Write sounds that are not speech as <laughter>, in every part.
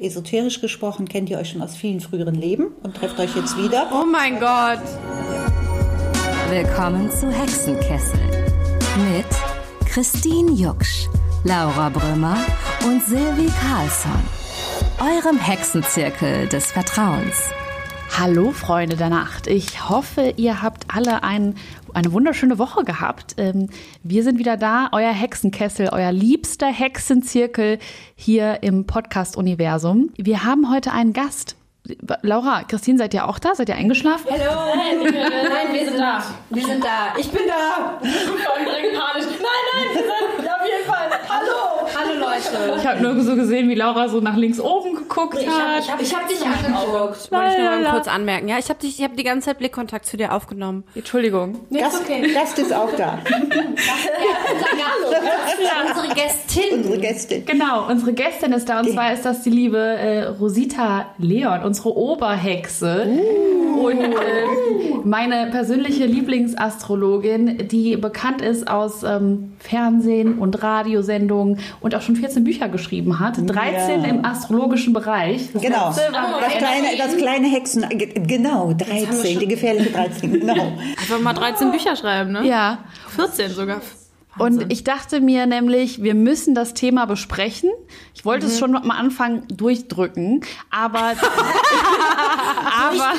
Esoterisch gesprochen kennt ihr euch schon aus vielen früheren Leben und trefft euch jetzt wieder. Oh mein Gott. Willkommen zu Hexenkessel mit Christine Jucksch, Laura Brümmer und Silvi Carlsson. Eurem Hexenzirkel des Vertrauens. Hallo Freunde der Nacht. Ich hoffe, ihr habt alle ein, eine wunderschöne Woche gehabt. Ähm, wir sind wieder da, euer Hexenkessel, euer liebster Hexenzirkel hier im Podcast-Universum. Wir haben heute einen Gast. Laura, Christine, seid ihr auch da? Seid ihr eingeschlafen? Hallo, nein, nein, wir sind da. Wir sind da. Ich bin da. Voll direkt panisch. Nein, nein, wir sind auf jeden Fall. Leute. Ich habe nur so gesehen, wie Laura so nach links oben geguckt Ich hat. habe ich hab, ich hab dich angeguckt. Wollte ich nur mal kurz anmerken. Ja, ich habe ich hab die ganze Zeit Blickkontakt zu dir aufgenommen. Entschuldigung. Gast, Gast ist auch da. <laughs> Unsere Gästin. Unsere Gästin. Genau, unsere Gästin ist da und zwar ist das die liebe äh, Rosita Leon, unsere Oberhexe. Und äh, meine persönliche Lieblingsastrologin, die bekannt ist aus ähm, Fernsehen und Radiosendungen und auch schon 14 Bücher geschrieben hat. 13 im astrologischen Bereich. Das Genau. letzte Das kleine, das kleine Hexen. ge- Genau, 13, die gefährliche 13. <laughs> Genau. Einfach mal 13 Bücher schreiben, ne? Ja, 14 sogar. Und ich dachte mir nämlich, wir müssen das Thema besprechen. Ich wollte es schon am Anfang durchdrücken, aber <laughs> aber,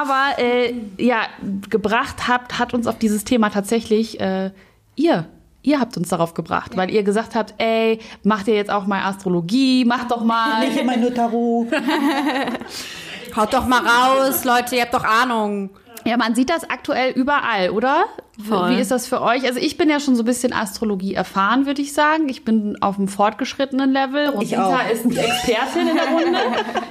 aber äh, ja, gebracht habt, hat uns auf dieses Thema tatsächlich äh, ihr. Ihr habt uns darauf gebracht, weil ihr gesagt habt, ey, macht ihr jetzt auch mal Astrologie, macht doch mal. Nicht immer nur Tarot. <laughs> Haut doch mal raus, Leute, ihr habt doch Ahnung. Ja, man sieht das aktuell überall, oder? Voll. Wie ist das für euch? Also ich bin ja schon so ein bisschen Astrologie erfahren, würde ich sagen. Ich bin auf einem fortgeschrittenen Level. Rosita auch. ist eine Expertin in der Runde.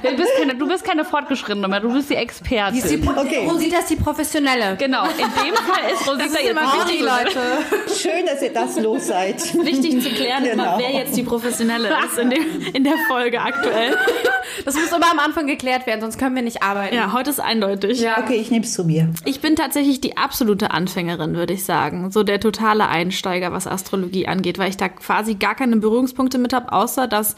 Du bist keine, du bist keine fortgeschrittene mehr, du bist die Expertin. Okay. Rosita ist die Professionelle. genau, in dem Fall ist Rosita jetzt wichtig, Leute. Schön, dass ihr das los seid. Wichtig zu klären, ist Genau. wer jetzt die Professionelle ist in, dem, in der Folge aktuell. Das muss immer am Anfang geklärt werden, sonst können wir nicht arbeiten. Ja, heute ist eindeutig. Okay, ich nehme es zu mir. Ich bin tatsächlich die absolute Anfängerin, würde ich sagen. So der totale Einsteiger, was Astrologie angeht, weil ich da quasi gar keine Berührungspunkte mit habe, außer dass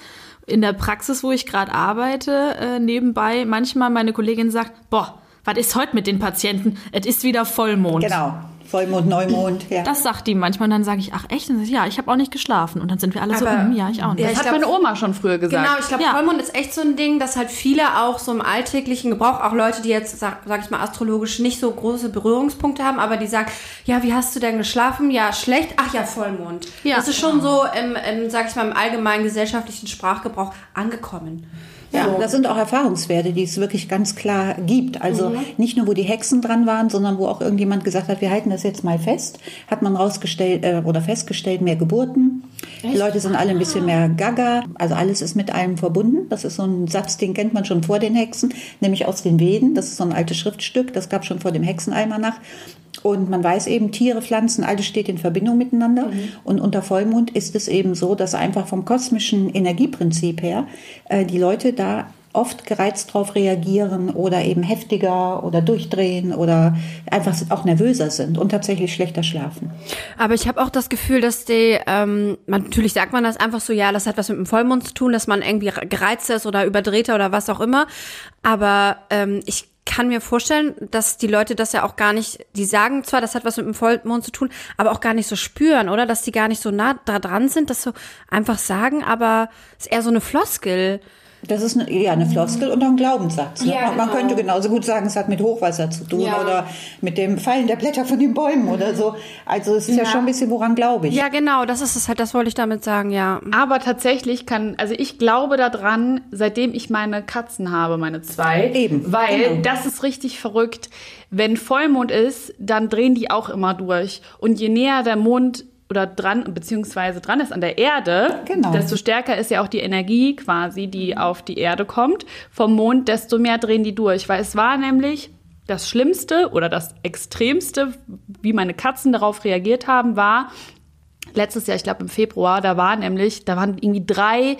in der Praxis, wo ich gerade arbeite, äh, nebenbei manchmal meine Kollegin sagt, boah, was ist heute mit den Patienten? Es ist wieder Vollmond. Genau. Vollmond, Neumond. Ja. Das sagt die manchmal und dann sage ich, ach echt? Und dann ja, ich habe auch nicht geschlafen. Und dann sind wir alle so, Aber- hm, ja, ich auch nicht. Ja, Das ich hat glaub- meine Oma schon früher gesagt. Genau, ich glaube, Ja. Vollmond ist echt so ein Ding, dass halt viele auch so im alltäglichen Gebrauch, auch Leute, die jetzt, sag, sag ich mal, astrologisch nicht so große Berührungspunkte haben, aber die sagen, ja, wie hast du denn geschlafen? Ja, schlecht. Ach ja, Vollmond. Ja. Das ist schon so im, im, sag ich mal, im allgemeinen gesellschaftlichen Sprachgebrauch angekommen. Ja, das sind auch Erfahrungswerte, die es wirklich ganz klar gibt. Also nicht nur, wo die Hexen dran waren, sondern wo auch irgendjemand gesagt hat, wir halten das jetzt mal fest, hat man rausgestellt äh, oder festgestellt, mehr Geburten. Die Leute sind alle ein bisschen mehr gaga. Also alles ist mit allem verbunden. Das ist so ein Satz, den kennt man schon vor den Hexen, nämlich aus den Veden. Das ist so ein altes Schriftstück, das gab schon vor dem Hexenalmanach. Und man weiß eben, Tiere, Pflanzen, alles steht in Verbindung miteinander. Und unter Vollmond ist es eben so, dass einfach vom kosmischen Energieprinzip her äh, die Leute da oft gereizt drauf reagieren oder eben heftiger oder durchdrehen oder einfach auch nervöser sind und tatsächlich schlechter schlafen. Aber ich habe auch das Gefühl, dass die, ähm, man, natürlich sagt man das einfach so, ja, das hat was mit dem Vollmond zu tun, dass man irgendwie gereizt ist oder überdrehter oder was auch immer. Aber ähm, ich kann mir vorstellen, dass die Leute das ja auch gar nicht, die sagen zwar, das hat was mit dem Vollmond zu tun, aber auch gar nicht so spüren, oder? Dass die gar nicht so nah da dran sind, das so einfach sagen, aber es ist eher so eine Floskel. Das ist eine, ja eine Floskel und auch ein Glaubenssatz. Ne? Ja, Man- Man genau. könnte genauso gut sagen, es hat mit Hochwasser zu tun Ja. oder mit dem Fallen der Blätter von den Bäumen oder so. Also es ist ja, schon ein bisschen, woran glaube ich. Ja, genau, das ist es halt, das wollte ich damit sagen, ja. Aber tatsächlich kann, also ich glaube daran, seitdem ich meine Katzen habe, meine zwei. Eben, Weil genau. das ist richtig verrückt. Wenn Vollmond ist, dann drehen die auch immer durch. Und je näher der Mond oder dran, beziehungsweise dran ist an der Erde, Genau. desto stärker ist ja auch die Energie quasi, die auf die Erde kommt. Vom Mond, desto mehr drehen die durch. Weil es war nämlich das Schlimmste oder das Extremste, wie meine Katzen darauf reagiert haben, war, letztes Jahr, ich glaube im Februar, da war nämlich, da waren irgendwie drei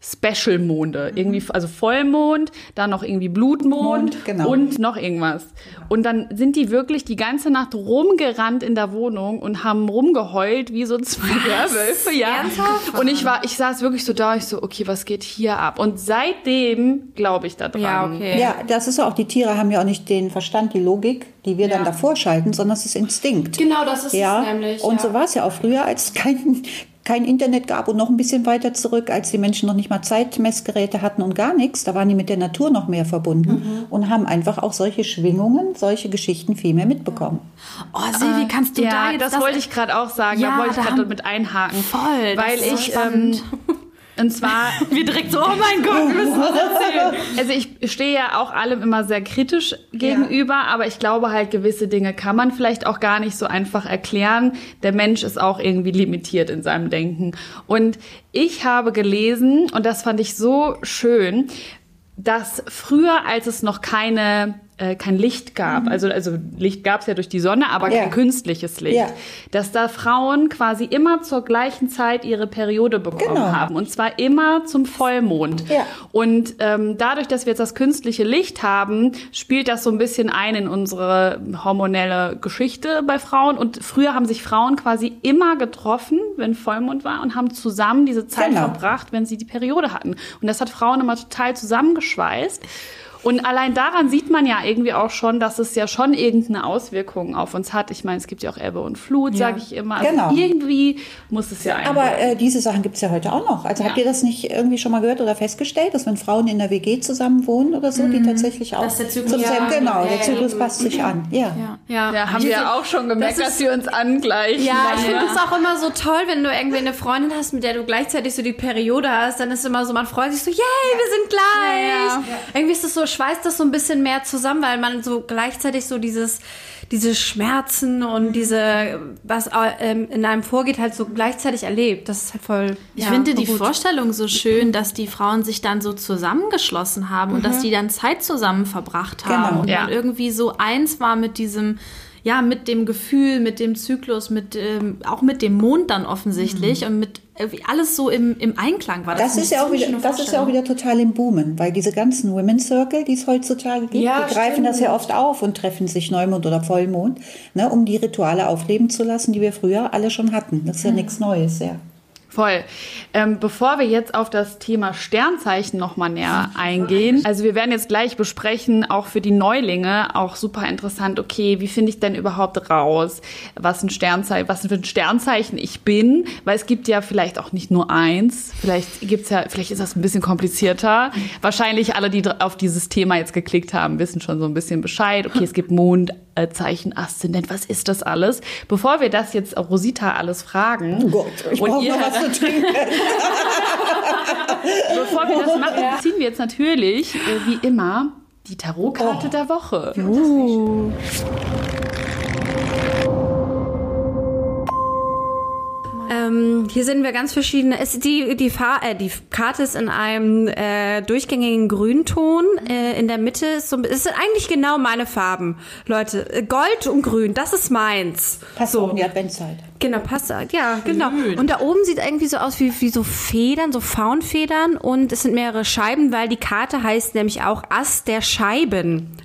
Special-Monde. Irgendwie, also Vollmond, dann noch irgendwie Blutmond Mond, genau. und noch irgendwas. Und dann sind die wirklich die ganze Nacht rumgerannt in der Wohnung und haben rumgeheult wie so zwei Werwölfe. Ja. Und ich war, ich saß wirklich so da, ich so, okay, was geht hier ab? Und seitdem glaube ich da dran. Ja, okay. Ja, das ist auch, die Tiere haben ja auch nicht den Verstand, die Logik, die wir dann davor schalten, sondern es ist Instinkt. Genau, das ist ja, es nämlich. und ja. so war es ja auch früher, als es kein, kein Internet gab und noch ein bisschen weiter zurück, als die Menschen noch nicht mal Zeitmessgeräte hatten und gar nichts. Da waren die mit der Natur noch mehr verbunden Mhm. und haben einfach auch solche Schwingungen, solche Geschichten viel mehr mitbekommen. Oh, Silvi, kannst du da ja, jetzt das, wollte ich gerade auch sagen. Ja, da wollte ich da gerade mit einhaken. Voll, das Weil ist so ich, ähm. Und zwar, Wir direkt so, oh mein Gott, wir müssen was erzählen. also ich stehe ja auch allem immer sehr kritisch gegenüber, aber ich glaube halt, gewisse Dinge kann man vielleicht auch gar nicht so einfach erklären. Der Mensch ist auch irgendwie limitiert in seinem Denken. Und ich habe gelesen, und das fand ich so schön, dass früher, als es noch keine äh, kein Licht gab, also also Licht gab es ja durch die Sonne, aber Ja. kein künstliches Licht, Ja. dass da Frauen quasi immer zur gleichen Zeit ihre Periode bekommen Genau. haben und zwar immer zum Vollmond. Ja. Und ähm, dadurch, dass wir jetzt das künstliche Licht haben, spielt das so ein bisschen ein in unsere hormonelle Geschichte bei Frauen. Und früher haben sich Frauen quasi immer getroffen, wenn Vollmond war, und haben zusammen diese Zeit Genau. verbracht, wenn sie die Periode hatten. Und das hat Frauen immer total zusammengeschweißt. Und allein daran sieht man ja irgendwie auch schon, dass es ja schon irgendeine Auswirkung auf uns hat. Ich meine, es gibt ja auch Ebbe und Flut, sage ich immer. Also Genau. irgendwie muss es ja Aber einwirken. äh, diese Sachen gibt es ja heute auch noch. Also habt ihr das nicht irgendwie schon mal gehört oder festgestellt, dass wenn Frauen in der WG zusammen wohnen oder so, die tatsächlich auch Dass der Zyklus- zum Ja, genau, ja, der ja, Zyklus passt sich an. Ja. Ja, Ja, haben wir ja auch schon gemerkt, das dass wir uns angleichen. Ja, ich finde es auch immer so toll, wenn du irgendwie eine Freundin hast, mit der du gleichzeitig so die Periode hast, dann ist immer so, man freut sich so, yay, wir sind gleich. Irgendwie ist das so, schweißt das so ein bisschen mehr zusammen, weil man so gleichzeitig so dieses, diese Schmerzen und diese, was ähm, in einem vorgeht, halt so gleichzeitig erlebt. Das ist halt voll. Ich ja, finde die gut. Vorstellung so schön, dass die Frauen sich dann so zusammengeschlossen haben und dass die dann Zeit zusammen verbracht haben Genau. und Ja. irgendwie so eins war mit diesem, ja, mit dem Gefühl, mit dem Zyklus, mit ähm, auch mit dem Mond dann offensichtlich und mit irgendwie alles so im, im Einklang war. Das finde ist ja auch wieder, das ist ja auch wieder total im Boomen, weil diese ganzen Women's Circle, die es heutzutage gibt, Ja, die greifen stimmt. das ja oft auf und treffen sich Neumond oder Vollmond, ne, um die Rituale aufleben zu lassen, die wir früher alle schon hatten. Das ist ja nichts Neues, ja. Voll. Ähm, bevor wir jetzt auf das Thema Sternzeichen noch mal näher eingehen, also wir werden jetzt gleich besprechen, auch für die Neulinge, auch super interessant, okay, wie finde ich denn überhaupt raus, was ein Sternzeichen, was für ein Sternzeichen ich bin, weil es gibt ja vielleicht auch nicht nur eins, vielleicht gibt's ja, vielleicht ist das ein bisschen komplizierter. Wahrscheinlich alle, die auf dieses Thema jetzt geklickt haben, wissen schon so ein bisschen Bescheid. Okay, es gibt Mond, Zeichen, Aszendent, was ist das alles? Bevor wir das jetzt Rosita alles fragen, Oh Gott, ich brauche ihr- noch was zu trinken. <laughs> Bevor wir das machen, ziehen wir jetzt natürlich, äh, wie immer, die Tarotkarte der Woche. Ähm, hier sehen wir ganz verschiedene. Es, die, die, Fa äh, die Karte ist in einem äh, durchgängigen Grünton. Äh, in der Mitte ist so es sind eigentlich genau meine Farben. Leute, äh, Gold und Grün, das ist meins. Passt auch in die Adventszeit. Genau, passt. Ja, genau. Und da oben sieht irgendwie so aus wie, wie so Federn, so Faunfedern. Und es sind mehrere Scheiben, weil die Karte heißt nämlich auch Ass der Scheiben.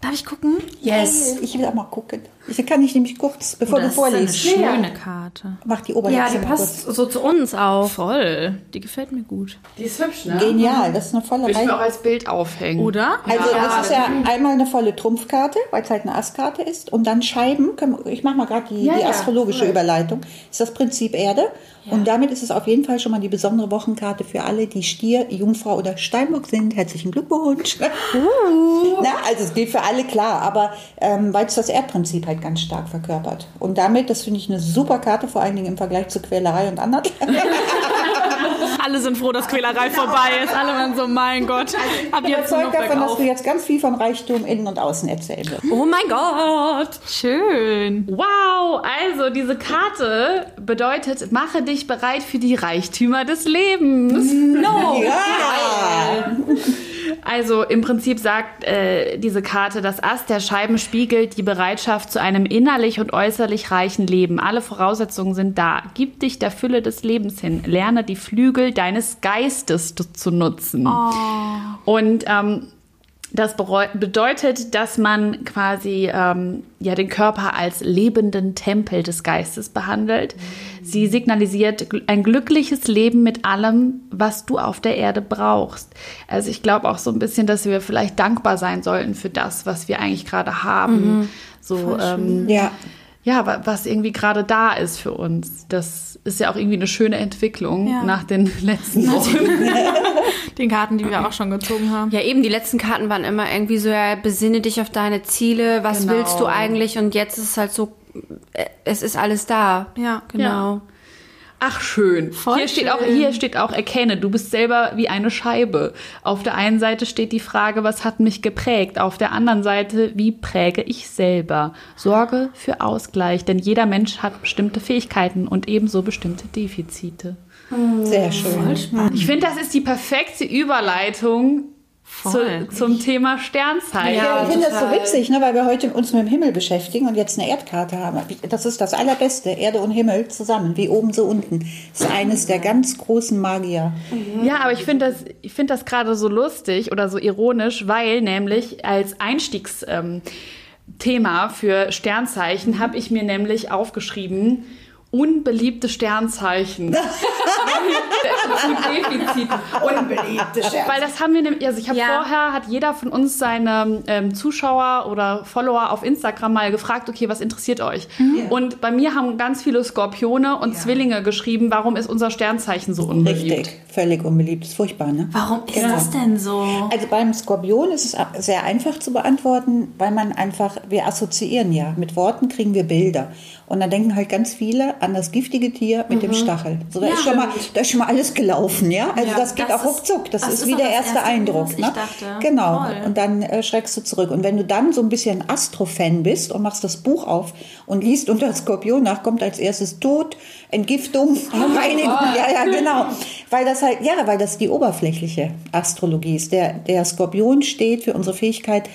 Darf ich gucken? Yes. Ich will auch mal gucken. Ich kann ich nämlich kurz, bevor du das ist eine vorliest, schöne Karte. mach die Ja, Oberhexe die passt kurz. so zu uns auch. Voll. Die gefällt mir gut. Die ist hübsch, ne? Genial, das ist eine volle Würde ich mir auch Reihe. als Bild aufhängen. Oder? Also das ist ja einmal eine volle Trumpfkarte, weil es halt eine Asskarte ist. Und dann Scheiben, ich mache mal gerade die, die astrologische Überleitung, ist das Prinzip Erde. Und damit ist es auf jeden Fall schon mal die besondere Wochenkarte für alle, die Stier, Jungfrau oder Steinbock sind. Herzlichen Glückwunsch. Na, also es gilt für alle klar, aber ähm, weil es das Erdprinzip halt ganz stark verkörpert. Und damit, das finde ich eine super Karte, vor allen Dingen im Vergleich zu Quälerei und anderen. <laughs> Alle sind froh, dass Quälerei vorbei ist. Alle waren so, mein Gott, ab Ich bin jetzt überzeugt davon, dass du jetzt ganz viel von Reichtum innen und außen erzählen wirst. Oh mein Gott. Schön. Wow, also diese Karte bedeutet, mache dich bereit für die Reichtümer des Lebens. No! Ja! Also im Prinzip sagt äh, diese Karte, das Ass der Scheiben spiegelt die Bereitschaft zu einem innerlich und äußerlich reichen Leben. Alle Voraussetzungen sind da. Gib dich der Fülle des Lebens hin. Lerne die Flügel deines Geistes zu nutzen. Oh. Und ähm, das bedeutet, dass man quasi ähm, ja den Körper als lebenden Tempel des Geistes behandelt. Sie signalisiert ein glückliches Leben mit allem, was du auf der Erde brauchst. Also ich glaube auch so ein bisschen, dass wir vielleicht dankbar sein sollten für das, was wir eigentlich gerade haben. Mhm. So ähm, ja ja, was irgendwie gerade da ist für uns. Das ist ja auch irgendwie eine schöne Entwicklung ja. nach den letzten Wochen. <laughs> den Karten, die wir auch schon gezogen haben. Ja, eben, die letzten Karten waren immer irgendwie so, ja, besinne dich auf deine Ziele, was genau. willst du eigentlich? Und jetzt ist es halt so, äh, es ist alles da. Ja, genau. Ja. Ach schön. Voll hier schön. steht auch hier steht auch erkenne, du bist selber wie eine Scheibe. Auf der einen Seite steht die Frage, was hat mich geprägt? Auf der anderen Seite, wie präge ich selber? Sorge für Ausgleich, denn jeder Mensch hat bestimmte Fähigkeiten und ebenso bestimmte Defizite. Sehr schön. Ich finde, das ist die perfekte Überleitung zu, zum Thema Sternzeichen. Ja, ich finde das so witzig, ne, weil wir heute uns mit dem Himmel beschäftigen und jetzt eine Erdkarte haben. Das ist das Allerbeste, Erde und Himmel zusammen, wie oben so unten. Das ist eines der ganz großen Magier. Mhm. Ja, aber ich finde das, ich finde das gerade so lustig oder so ironisch, weil nämlich als Einstiegsthema ähm, für Sternzeichen habe ich mir nämlich aufgeschrieben, unbeliebte Sternzeichen. <laughs> unbeliebte Sternzeichen. Weil das haben wir nämlich, also ich habe ja. vorher, hat jeder von uns seine ähm, Zuschauer oder Follower auf Instagram mal gefragt, okay, was interessiert euch? Mhm. Und bei mir haben ganz viele Skorpione und ja. Zwillinge geschrieben, warum ist unser Sternzeichen so unbeliebt? Richtig, völlig unbeliebt. Das ist furchtbar, ne? Warum ist genau. das denn so? Also beim Skorpion ist es sehr einfach zu beantworten, weil man einfach, wir assoziieren ja, mit Worten kriegen wir Bilder. Und dann denken halt ganz viele an das giftige Tier mit mhm. dem Stachel. So, da, ja, ist schon mal, da ist schon mal alles gelaufen, ja? Also ja, das geht das auch ruckzuck. Das, das ist, ist wie der erste, erste Eindruck. Ne? Genau. Toll. Und dann äh, schreckst du zurück. Und wenn du dann so ein bisschen Astro-Fan bist und machst das Buch auf und liest unter Skorpion nach, kommt als erstes Tod, Entgiftung, oh Reinigung. Ja, ja, genau. Weil das halt, ja, weil das die oberflächliche Astrologie ist. Der, der Skorpion steht für unsere Fähigkeit,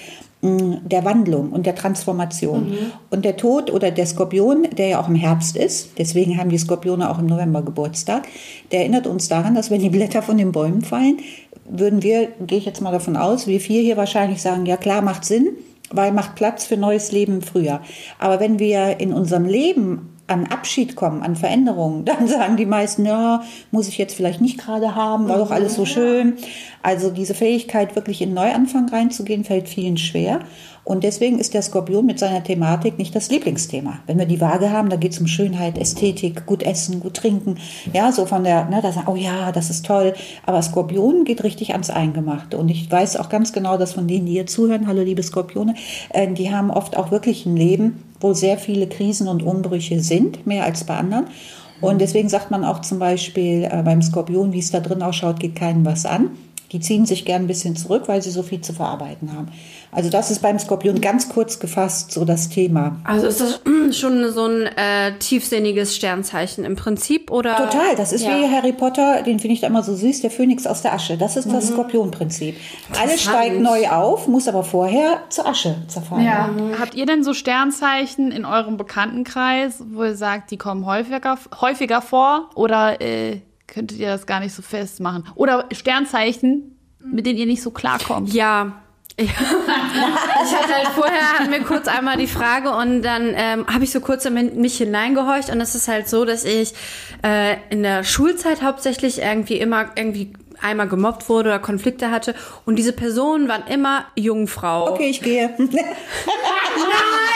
der Wandlung und der Transformation. Mhm. Und der Tod oder der Skorpion, der ja auch im Herbst ist, deswegen haben die Skorpione auch im November Geburtstag, der erinnert uns daran, dass wenn die Blätter von den Bäumen fallen, würden wir, gehe ich jetzt mal davon aus, wir vier hier wahrscheinlich sagen, ja klar, macht Sinn, weil macht Platz für neues Leben im Frühjahr. Aber wenn wir in unserem Leben an Abschied kommen, an Veränderungen, <laughs> dann sagen die meisten, ja, muss ich jetzt vielleicht nicht gerade haben, war doch alles so schön. Also diese Fähigkeit, wirklich in Neuanfang reinzugehen, fällt vielen schwer. Und deswegen ist der Skorpion mit seiner Thematik nicht das Lieblingsthema. Wenn wir die Waage haben, da geht es um Schönheit, Ästhetik, gut essen, gut trinken. Ja, so von der, ne, da sagen, oh ja, das ist toll. Aber Skorpion geht richtig ans Eingemachte. Und ich weiß auch ganz genau, dass von denen, die hier zuhören, hallo liebe Skorpione, äh, die haben oft auch wirklich ein Leben, wo sehr viele Krisen und Umbrüche sind, mehr als bei anderen. Und deswegen sagt man auch zum Beispiel äh, beim Skorpion, wie es da drin ausschaut, geht keinem was an. Die ziehen sich gern ein bisschen zurück, weil sie so viel zu verarbeiten haben. Also das ist beim Skorpion ganz kurz gefasst so das Thema. Also ist das schon so ein äh, tiefsinniges Sternzeichen im Prinzip oder? Total. Das ist ja. wie Harry Potter, den finde ich da immer so süß, der Phönix aus der Asche. Das ist das mhm. Skorpionprinzip. Alles steigt neu auf, muss aber vorher zur Asche zerfallen. Ja. Mhm. Habt ihr denn so Sternzeichen in eurem Bekanntenkreis, wo ihr sagt, die kommen häufiger, häufiger vor oder äh, könntet ihr das gar nicht so festmachen? Oder Sternzeichen, mit denen ihr nicht so klarkommt? Ja, ja. <laughs> ich hatte halt vorher hatten wir kurz einmal die Frage und dann ähm, habe ich so kurz in mich hineingehorcht und es ist halt so, dass ich äh, in der Schulzeit hauptsächlich irgendwie immer irgendwie einmal gemobbt wurde oder Konflikte hatte und diese Personen waren immer Jungfrau. Okay, ich gehe. <laughs> <laughs> Nein!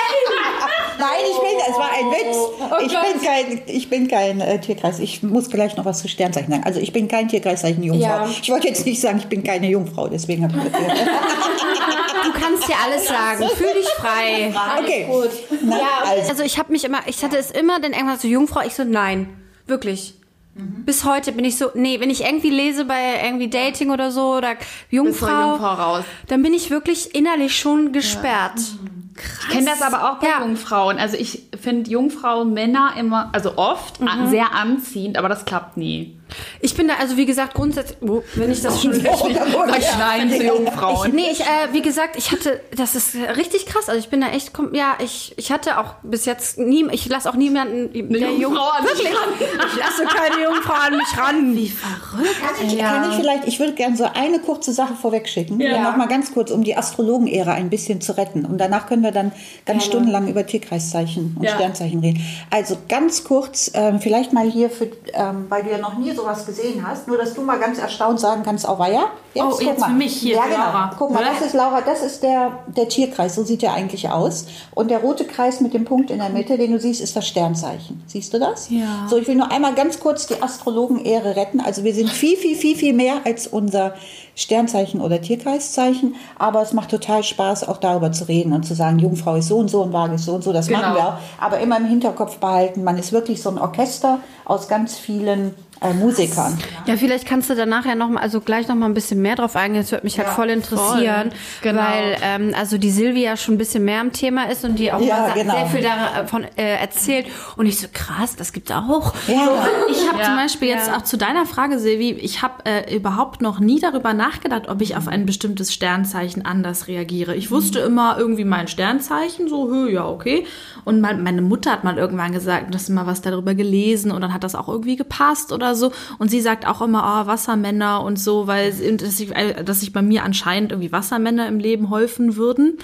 Nein, ich bin, es war ein Witz. Oh ich, bin kein, ich bin kein äh, Tierkreis. Ich muss gleich noch was zu Sternzeichen sagen. Also ich bin kein Tierkreiszeichen Jungfrau. Ja. Ich wollte jetzt nicht sagen, ich bin keine Jungfrau, deswegen habe ich das <laughs> Du kannst dir alles sagen. Fühl dich frei. Okay. Gut. Na, ja, also. also ich habe mich immer, ich hatte es immer, denn irgendwann so Jungfrau, ich so nein, wirklich. Mhm. Bis heute bin ich so, nee, wenn ich irgendwie lese bei irgendwie Dating oder so oder Jungfrau, Jungfrau raus. dann bin ich wirklich innerlich schon gesperrt. Ja. Krass. Ich kenne das aber auch bei ja. Jungfrauen. Also ich finde Jungfrauen Männer immer, also oft mhm. sehr anziehend, aber das klappt nie. Ich bin da, also wie gesagt, grundsätzlich, oh, wenn ich das schon <laughs> Oh, Sag Schwein zu Jungfrauen. Ich, nee, ich, äh, wie gesagt, ich hatte, das ist richtig krass. Also ich bin da echt, ja, ich, ich hatte auch bis jetzt nie, ich lasse auch niemanden, der Jung- Jungfrau an wirklich, ich lasse keine Jungfrau an mich ran. Wie Kann ich, kann ich vielleicht, ich würde gerne so eine kurze Sache vorwegschicken. Ja. Noch mal ganz kurz, um die Astrologenära ein bisschen zu retten. Und danach können wir dann ganz stundenlang über Tierkreiszeichen und Ja. Sternzeichen reden. Also ganz kurz, ähm, vielleicht mal hier, für, ähm, weil du ja noch nie sowas gesehen hast, nur dass du mal ganz erstaunt sagen kannst, oh ja. Oh, jetzt mal. für mich hier, Ja, genau. Laura. Guck mal, das ist Laura, das ist der, der Tierkreis, so sieht er eigentlich aus. Und der rote Kreis mit dem Punkt in der Mitte, den du siehst, ist das Sternzeichen. Siehst du das? Ja. So, ich will nur einmal ganz kurz die Astrologen-Ehre retten. Also wir sind viel, viel, viel, viel mehr als unser Sternzeichen oder Tierkreiszeichen. Aber es macht total Spaß, auch darüber zu reden und zu sagen, Jungfrau ist so und so und Waage ist so und so. Das Genau. machen wir auch. Aber immer im Hinterkopf behalten, man ist wirklich so ein Orchester aus ganz vielen äh, Musikern. Ja, vielleicht kannst du danach ja noch mal, also gleich noch mal ein bisschen mehr drauf eingehen. Das würde mich halt voll interessieren, Genau. weil ähm, also die Silvia schon ein bisschen mehr am Thema ist und die auch Ja, genau. sehr viel davon äh, erzählt. Und ich so krass, das gibt's auch. Ja. Ich habe Ja. zum Beispiel jetzt auch zu deiner Frage, Silvi, ich habe äh, überhaupt noch nie darüber nachgedacht, ob ich auf ein bestimmtes Sternzeichen anders reagiere. Ich wusste immer irgendwie mein Sternzeichen, so, hö, ja, okay. Und mein, meine Mutter hat mal irgendwann gesagt, dass mal was darüber gelesen und dann hat das auch irgendwie gepasst oder so. Und sie sagt auch immer, oh, Wassermänner und so, weil dass sich äh, bei mir anscheinend irgendwie Wassermänner im Leben häufen würden.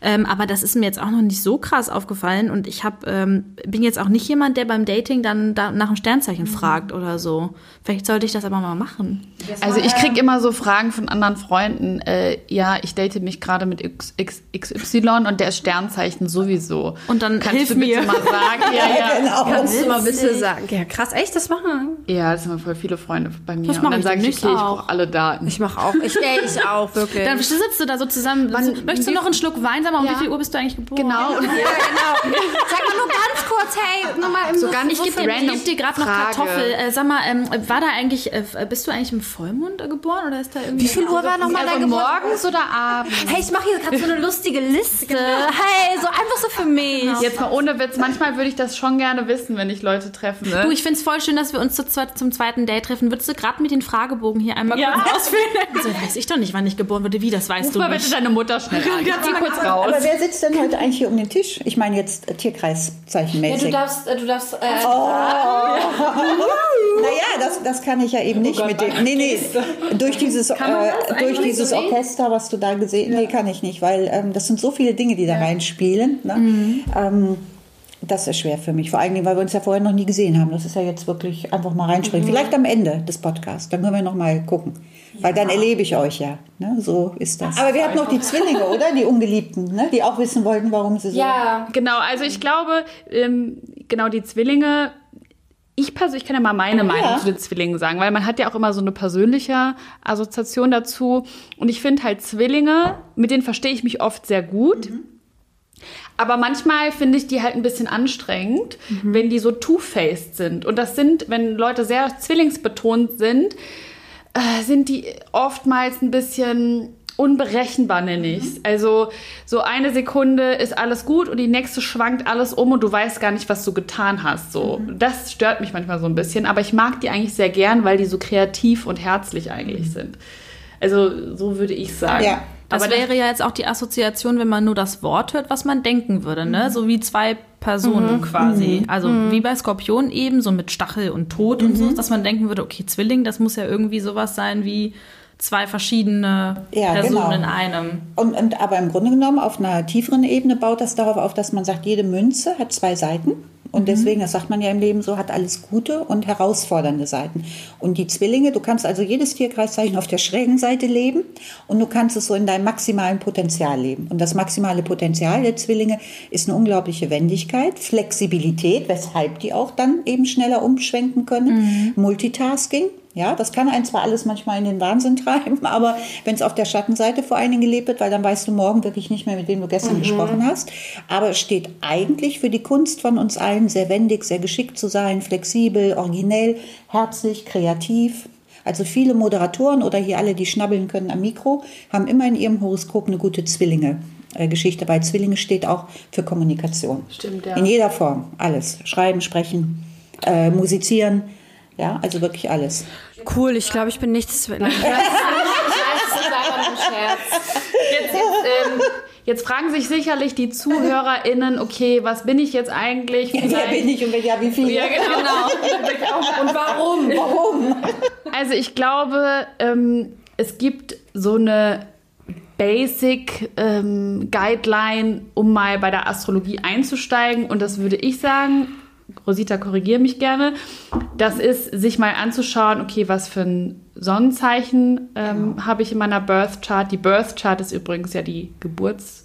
Ähm, aber das ist mir jetzt auch noch nicht so krass aufgefallen und ich hab, ähm, bin jetzt auch nicht jemand, der beim Dating dann da nach einem Sternzeichen fragt oder so. Vielleicht sollte ich das aber mal machen. Also ich krieg immer so Fragen von anderen Freunden, äh, ja, ich date mich gerade mit X, X, XY und der ist Sternzeichen sowieso. Und dann Kannst hilf du bitte mir. mal sagen? <laughs> Ja, ja. Genau. Kannst du mal bitte sagen? Ja, krass, echt, das machen. Ja, das sind immer voll viele Freunde bei mir. Das und dann ich sage ich, okay, ich auch. brauche alle Daten. Ich mache auch. Ich, ey, ich auch, <laughs> wirklich. Dann sitzt du da so zusammen. Möchtest du noch einen Schluck Wein? Sag mal, um Ja. wie viel Uhr bist du eigentlich geboren? genau. Ja, <laughs> genau. Sag mal nur ganz kurz, hey, nur mal im So ganz Ich gebe dir, geb dir gerade noch Frage. Kartoffel. Äh, sag mal, ähm, war da eigentlich, äh, bist du eigentlich im Vollmond geboren oder ist da irgendwie? Wie viel Uhr war nochmal also dein Geburtstag? morgens oder abends? Hey, ich mache hier gerade so eine lustige Liste. <laughs> Hey, so einfach so für mich. Jetzt mal ohne Witz, manchmal würde ich das schon gerne wissen, wenn ich Leute treffe. Ne? Du, ich find's voll schön, dass wir uns zu zum zweiten Date treffen. Würdest du gerade mit den Fragebogen hier einmal kurz ausfüllen? <laughs> So weiß ich doch nicht, wann ich geboren wurde. Wie, das weißt Ruf du mal nicht. bitte deine Mutter schnell an. Kurz raus. Aber wer sitzt denn heute eigentlich hier um den Tisch? Ich meine jetzt äh, Ja, Tierkreiszeichenmäßig. du darfst, äh, du darfst. Äh, <laughs> Naja, das, das kann ich ja eben nicht mit dem. Nee, nee. Durch dieses, äh, durch dieses Orchester, was du da gesehen Nee, kann ich nicht, weil ähm, das sind so viele Dinge, die da reinspielen. Ne? Ähm, das ist schwer für mich. Vor allen Dingen, weil wir uns ja vorher noch nie gesehen haben. Das ist ja jetzt wirklich einfach mal reinspringen. Vielleicht am Ende des Podcasts. Dann können wir noch mal gucken. Weil dann erlebe ich euch ja. Ne? So ist das. Aber wir hatten noch die Zwillinge, oder? Die Ungeliebten, ne? die auch wissen wollten, warum sie so. ja, Genau, also ich glaube, ähm, genau die Zwillinge. Ich persönlich kann ja mal meine Meinung zu den Zwillingen sagen, weil man hat ja auch immer so eine persönliche Assoziation dazu. Und ich finde halt Zwillinge, mit denen verstehe ich mich oft sehr gut. Aber manchmal finde ich die halt ein bisschen anstrengend, wenn die so two-faced sind. Und das sind, wenn Leute sehr zwillingsbetont sind, äh, sind die oftmals ein bisschen unberechenbar, nenne ich's. Also so eine Sekunde ist alles gut und die nächste schwankt alles um und du weißt gar nicht, was du getan hast. So, das stört mich manchmal so ein bisschen, aber ich mag die eigentlich sehr gern, weil die so kreativ und herzlich eigentlich sind. Also so würde ich sagen. Ja. Das aber wäre ja jetzt auch die Assoziation, wenn man nur das Wort hört, was man denken würde, ne? So wie zwei Personen quasi. Also wie bei Skorpion eben, so mit Stachel und Tod und so, dass man denken würde, okay, Zwilling, das muss ja irgendwie sowas sein wie zwei verschiedene Ja, Personen genau. in einem. Und, und aber im Grunde genommen auf einer tieferen Ebene baut das darauf auf, dass man sagt, jede Münze hat zwei Seiten. Und deswegen, das sagt man ja im Leben so, hat alles gute und herausfordernde Seiten. Und die Zwillinge, du kannst also jedes Tierkreiszeichen auf der schrägen Seite leben und du kannst es so in deinem maximalen Potenzial leben. Und das maximale Potenzial der Zwillinge ist eine unglaubliche Wendigkeit, Flexibilität, weshalb die auch dann eben schneller umschwenken können, Multitasking. Ja, das kann einen zwar alles manchmal in den Wahnsinn <laughs> treiben, aber wenn es auf der Schattenseite vor allen Dingen gelebt wird, weil dann weißt du morgen wirklich nicht mehr, mit wem du gestern gesprochen hast. Aber es steht eigentlich für die Kunst von uns allen, sehr wendig, sehr geschickt zu sein, flexibel, originell, herzlich, kreativ. Also viele Moderatoren oder hier alle, die schnabbeln können am Mikro, haben immer in ihrem Horoskop eine gute Zwillinge-Geschichte, weil Zwillinge steht auch für Kommunikation. Stimmt, ja. In jeder Form, alles. Schreiben, sprechen, äh, musizieren, Ja, also wirklich alles. Cool, ich glaube, ich bin nichts. Nein, Jetzt, jetzt, ähm, jetzt fragen sich sicherlich die ZuhörerInnen, okay, was bin ich jetzt eigentlich? Wer Vielleicht- bin ich und wer- ja, wie viel? Ja, genau. <laughs> Und warum? Warum? Also ich glaube, ähm, es gibt so eine Basic ähm, Guideline, um mal bei der Astrologie einzusteigen. Und das würde ich sagen, Rosita, korrigiere mich gerne. Das ist, sich mal anzuschauen, okay, was für ein Sonnenzeichen ähm, habe ich in meiner Birth Chart. Die Birth Chart ist übrigens ja die Geburts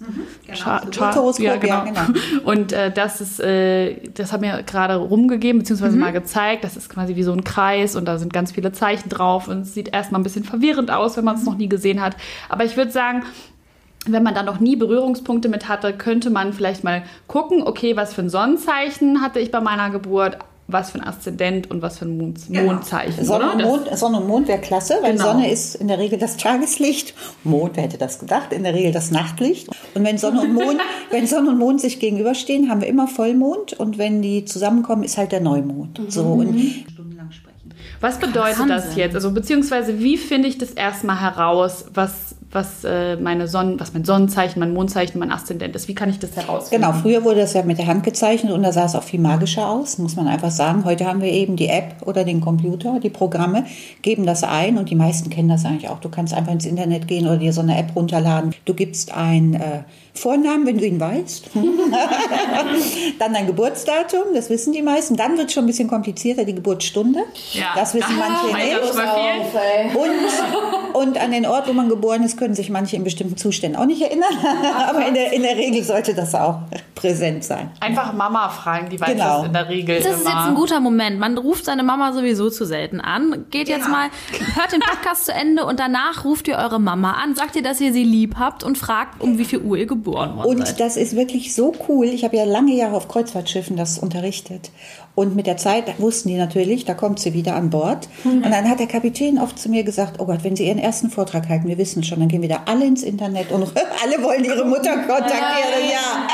Chart. Geburtshoroskop, ja, genau. genau. <laughs> Und äh, das ist, äh, das haben wir gerade rumgegeben, beziehungsweise mal gezeigt. Das ist quasi wie so ein Kreis und da sind ganz viele Zeichen drauf und es sieht erstmal ein bisschen verwirrend aus, wenn man es noch nie gesehen hat. Aber ich würde sagen, wenn man da noch nie Berührungspunkte mit hatte, könnte man vielleicht mal gucken, okay, was für ein Sonnenzeichen hatte ich bei meiner Geburt, was für ein Aszendent und was für ein Mond, Mondzeichen. Sonne und oder? Mond, Sonne und Mond wäre klasse, weil Genau. Sonne ist in der Regel das Tageslicht. Mond, wer hätte das gedacht, in der Regel das Nachtlicht. Und wenn Sonne und Mond, <laughs> wenn Sonne und Mond sich gegenüberstehen, haben wir immer Vollmond. Und wenn die zusammenkommen, ist halt der Neumond. So und stundenlang sprechen. Was bedeutet das Wahnsinn. jetzt? Also beziehungsweise wie finde ich das erstmal heraus, was, was, äh, meine Sonnen, was mein Sonnenzeichen, mein Mondzeichen, mein Aszendent ist? Wie kann ich das herausfinden? Genau, früher wurde das ja mit der Hand gezeichnet und da sah es auch viel magischer aus, muss man einfach sagen. Heute haben wir eben die App oder den Computer, die Programme, geben das ein und die meisten kennen das eigentlich auch. Du kannst einfach ins Internet gehen oder dir so eine App runterladen. Du gibst einen äh, Vornamen, wenn du ihn weißt. <laughs> Dann dein Geburtsdatum, das wissen die meisten. Dann wird es schon ein bisschen komplizierter, die Geburtsstunde. Ja. Das wissen manche Weil nicht. Und, und an den Ort, wo man geboren ist, können sich manche in bestimmten Zuständen auch nicht erinnern. <laughs> Aber in der, in der Regel sollte das auch präsent sein. Einfach Mama fragen, die weiß Genau. das in der Regel Das ist immer. jetzt ein guter Moment. Man ruft seine Mama sowieso zu selten an. Geht jetzt mal, hört den Podcast zu Ende und danach ruft ihr eure Mama an, sagt ihr, dass ihr sie lieb habt und fragt, um wie viel Uhr ihr geboren worden Und seid. das ist wirklich so cool. Ich habe ja lange Jahre auf Kreuzfahrtschiffen das unterrichtet. Und mit der Zeit wussten die natürlich, da kommt sie wieder an Bord. Und dann hat der Kapitän oft zu mir gesagt, oh Gott, wenn Sie Ihren ersten Vortrag halten, wir wissen schon, dann gehen wieder alle ins Internet und <laughs> alle wollen ihre Mutter kontaktieren. Ja.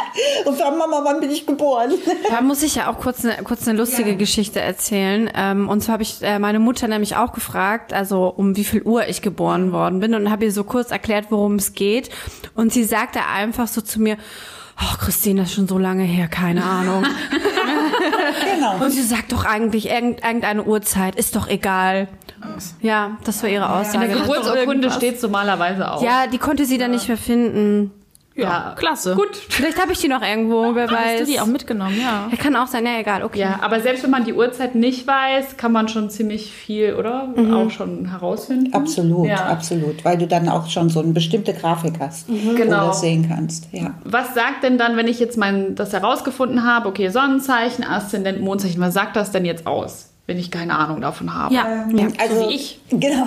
Und fragen, Mama, wann bin ich geboren? Da muss ich ja auch kurz eine, kurz eine lustige Geschichte erzählen. Ähm, und zwar habe ich äh, meine Mutter nämlich auch gefragt, also um wie viel Uhr ich geboren worden bin und habe ihr so kurz erklärt, worum es geht. Und sie sagte einfach so zu mir, oh Christine, das ist schon so lange her, keine Ahnung. <laughs> Genau. Und sie sagt doch eigentlich irgend, irgendeine Uhrzeit, ist doch egal. Ja, das war ihre in Aussage. der Geburtsurkunde steht es normalerweise auch. Ja, die konnte sie dann nicht mehr finden. Ja. Klasse. Gut. Vielleicht habe ich die noch irgendwo, wer Hast weiß. du die auch mitgenommen, ja. Ja, kann auch sein, ja, egal, okay. Ja, aber selbst wenn man die Uhrzeit nicht weiß, kann man schon ziemlich viel, oder? Auch schon herausfinden. Absolut, Ja. absolut. Weil du dann auch schon so eine bestimmte Grafik hast, wo du Genau. das sehen kannst. Ja. Was sagt denn dann, wenn ich jetzt mein, das herausgefunden habe, okay, Sonnenzeichen, Aszendent, Mondzeichen, was sagt das denn jetzt aus, wenn ich keine Ahnung davon habe? Ja. Also, wie ich. Genau. <laughs>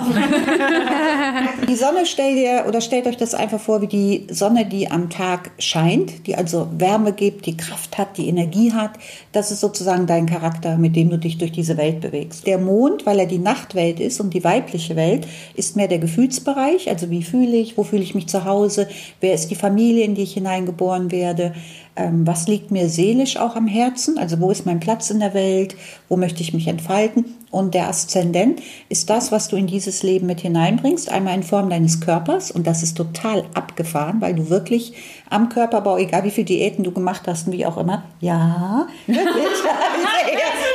<laughs> die Sonne stellt dir oder stellt euch das einfach vor wie die Sonne, die am Tag scheint, die also Wärme gibt, die Kraft hat, die Energie hat. Das ist sozusagen dein Charakter, mit dem du dich durch diese Welt bewegst. Der Mond, weil er die Nachtwelt ist und die weibliche Welt, ist mehr der Gefühlsbereich. Also wie fühle ich, wo fühle ich mich zu Hause, wer ist die Familie, in die ich hineingeboren werde. Ähm, was liegt mir seelisch auch am Herzen? Also wo ist mein Platz in der Welt? Wo möchte ich mich entfalten? Und der Aszendent ist das, was du in dieses Leben mit hineinbringst. Einmal in Form deines Körpers. Und das ist total abgefahren, weil du wirklich am Körperbau, egal wie viel Diäten du gemacht hast und wie auch immer, ja, wirklich. <laughs>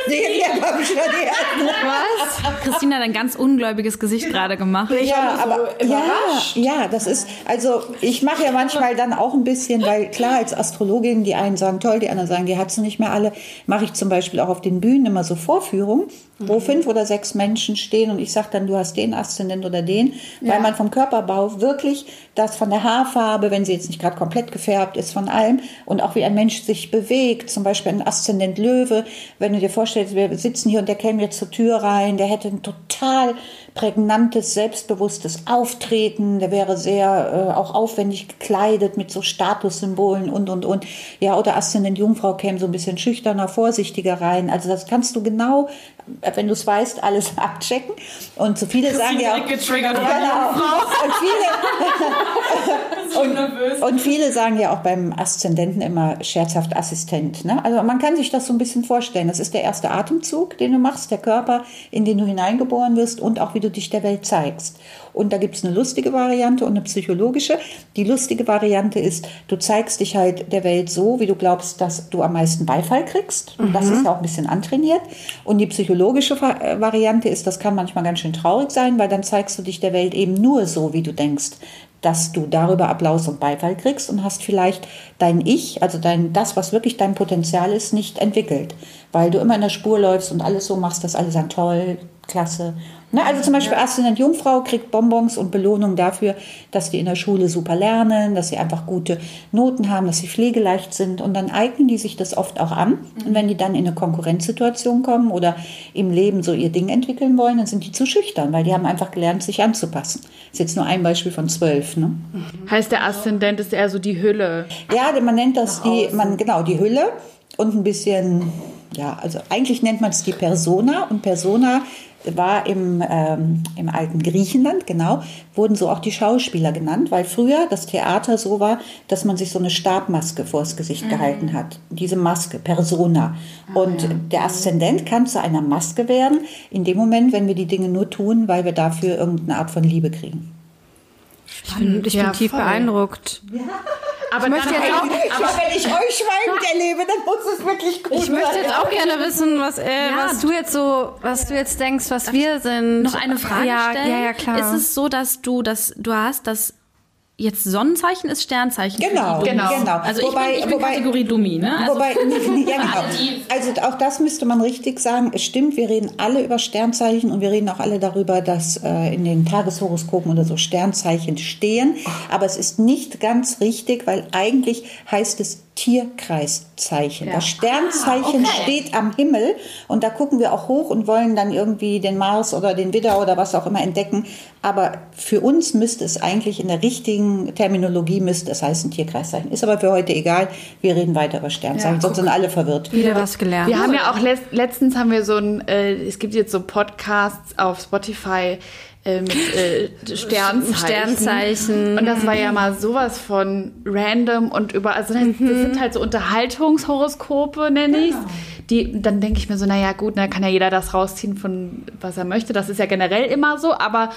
Die- Christina hat ein ganz ungläubiges Gesicht gerade gemacht. ja, aber ja, ja, das ist also ich mache ja manchmal dann auch ein bisschen, weil klar als Astrologin die einen sagen toll, die anderen sagen, die hat sie nicht mehr alle. Mache ich zum Beispiel auch auf den Bühnen immer so Vorführungen, wo fünf oder sechs Menschen stehen und ich sage dann, du hast den Aszendent oder den, weil man vom Körperbau wirklich das von der Haarfarbe, wenn sie jetzt nicht gerade komplett gefärbt ist, von allem und auch wie ein Mensch sich bewegt, zum Beispiel ein Aszendent Löwe, wenn du dir vorstellst, wir sitzen hier und der käme jetzt zur Tür rein, der hätte ein total prägnantes, selbstbewusstes Auftreten, der wäre sehr äh, auch aufwendig gekleidet mit so Statussymbolen und und und. Ja, oder Aszendent Jungfrau käme so ein bisschen schüchterner, vorsichtiger rein. Also das kannst du genau, wenn du es weißt, alles <laughs> abchecken. Und so viele sagen ja auch, getriggert. Genau. <laughs> Und viele, <laughs> und, und viele sagen ja auch beim Aszendenten immer scherzhaft Assistent. Ne? Also man kann sich das so ein bisschen vorstellen. Das ist der erste Atemzug, den du machst, der Körper, in den du hineingeboren wirst und auch wie du dich der Welt zeigst. Und da gibt es eine lustige Variante und eine psychologische. Die lustige Variante ist, du zeigst dich halt der Welt so, wie du glaubst, dass du am meisten Beifall kriegst. Und das ist ja auch ein bisschen antrainiert. Und die psychologische Variante ist, das kann manchmal ganz schön traurig sein, weil dann zeigst du dich der Welt eben nur so, wie du denkst, dass du darüber Applaus und Beifall kriegst und hast vielleicht dein Ich, also dein, das, was wirklich dein Potenzial ist, nicht entwickelt, weil du immer in der Spur läufst und alles so machst, dass alle sagen, toll, klasse. Ne, also zum Beispiel Aszendent Jungfrau kriegt Bonbons und Belohnung dafür, dass die in der Schule super lernen, dass sie einfach gute Noten haben, dass sie pflegeleicht sind und dann eignen die sich das oft auch an. Und wenn die dann in eine Konkurrenzsituation kommen oder im Leben so ihr Ding entwickeln wollen, dann sind die zu schüchtern, weil die haben einfach gelernt, sich anzupassen. Das ist jetzt nur ein Beispiel von zwölf. Ne? Heißt der Aszendent ist eher so die Hülle? Ja, man nennt das die, man, genau, die Hülle und ein bisschen, ja, also eigentlich nennt man es die Persona und Persona war im, ähm, im alten Griechenland, genau, wurden so auch die Schauspieler genannt, weil früher das Theater so war, dass man sich so eine Stabmaske vors Gesicht mhm. gehalten hat. Diese Maske, Persona. Ah, und ja. der Aszendent kann zu einer Maske werden, in dem Moment, wenn wir die Dinge nur tun, weil wir dafür irgendeine Art von Liebe kriegen. Ich bin, ich bin tief voll. beeindruckt. <laughs> Ja. Aber, ich möchte jetzt auch, aber wenn ich euch schweigend erlebe, dann muss es wirklich gut Ich sein. möchte jetzt auch gerne wissen, was, äh, ja. was du jetzt so, was du jetzt denkst, was Darf wir sind. Noch eine Frage ja, stellen? Ja, ja, klar. Ist es so, dass du, dass du hast, dass jetzt Sonnenzeichen ist Sternzeichen. Genau, genau. genau. Also wobei, ich bin, ich bin wobei, Kategorie Dummi, ne? Also wobei, <laughs> ja, genau. Also auch das müsste man richtig sagen. Es stimmt, wir reden alle über Sternzeichen und wir reden auch alle darüber, dass äh, in den Tageshoroskopen oder so Sternzeichen stehen. Aber es ist nicht ganz richtig, weil eigentlich heißt es Tierkreiszeichen. Ja. Das Sternzeichen ah, okay. steht am Himmel und da gucken wir auch hoch und wollen dann irgendwie den Mars oder den Widder oder was auch immer entdecken. Aber für uns müsste es eigentlich in der richtigen Terminologie müsste es heißen Tierkreiszeichen. Ist aber für heute egal. Wir reden weiter über Sternzeichen, ja, sonst sind alle verwirrt. Wieder was gelernt. Wir haben ja auch letztens haben wir so ein, äh, es gibt jetzt so Podcasts auf Spotify äh, mit äh, Sternzeichen. Sternzeichen. Und das war ja mal sowas von random und über, also das, das sind halt so Unterhaltungshoroskope, nenne ich genau. Die, dann denke ich mir so, naja gut, da kann ja jeder das rausziehen von was er möchte. Das ist ja generell immer so, aber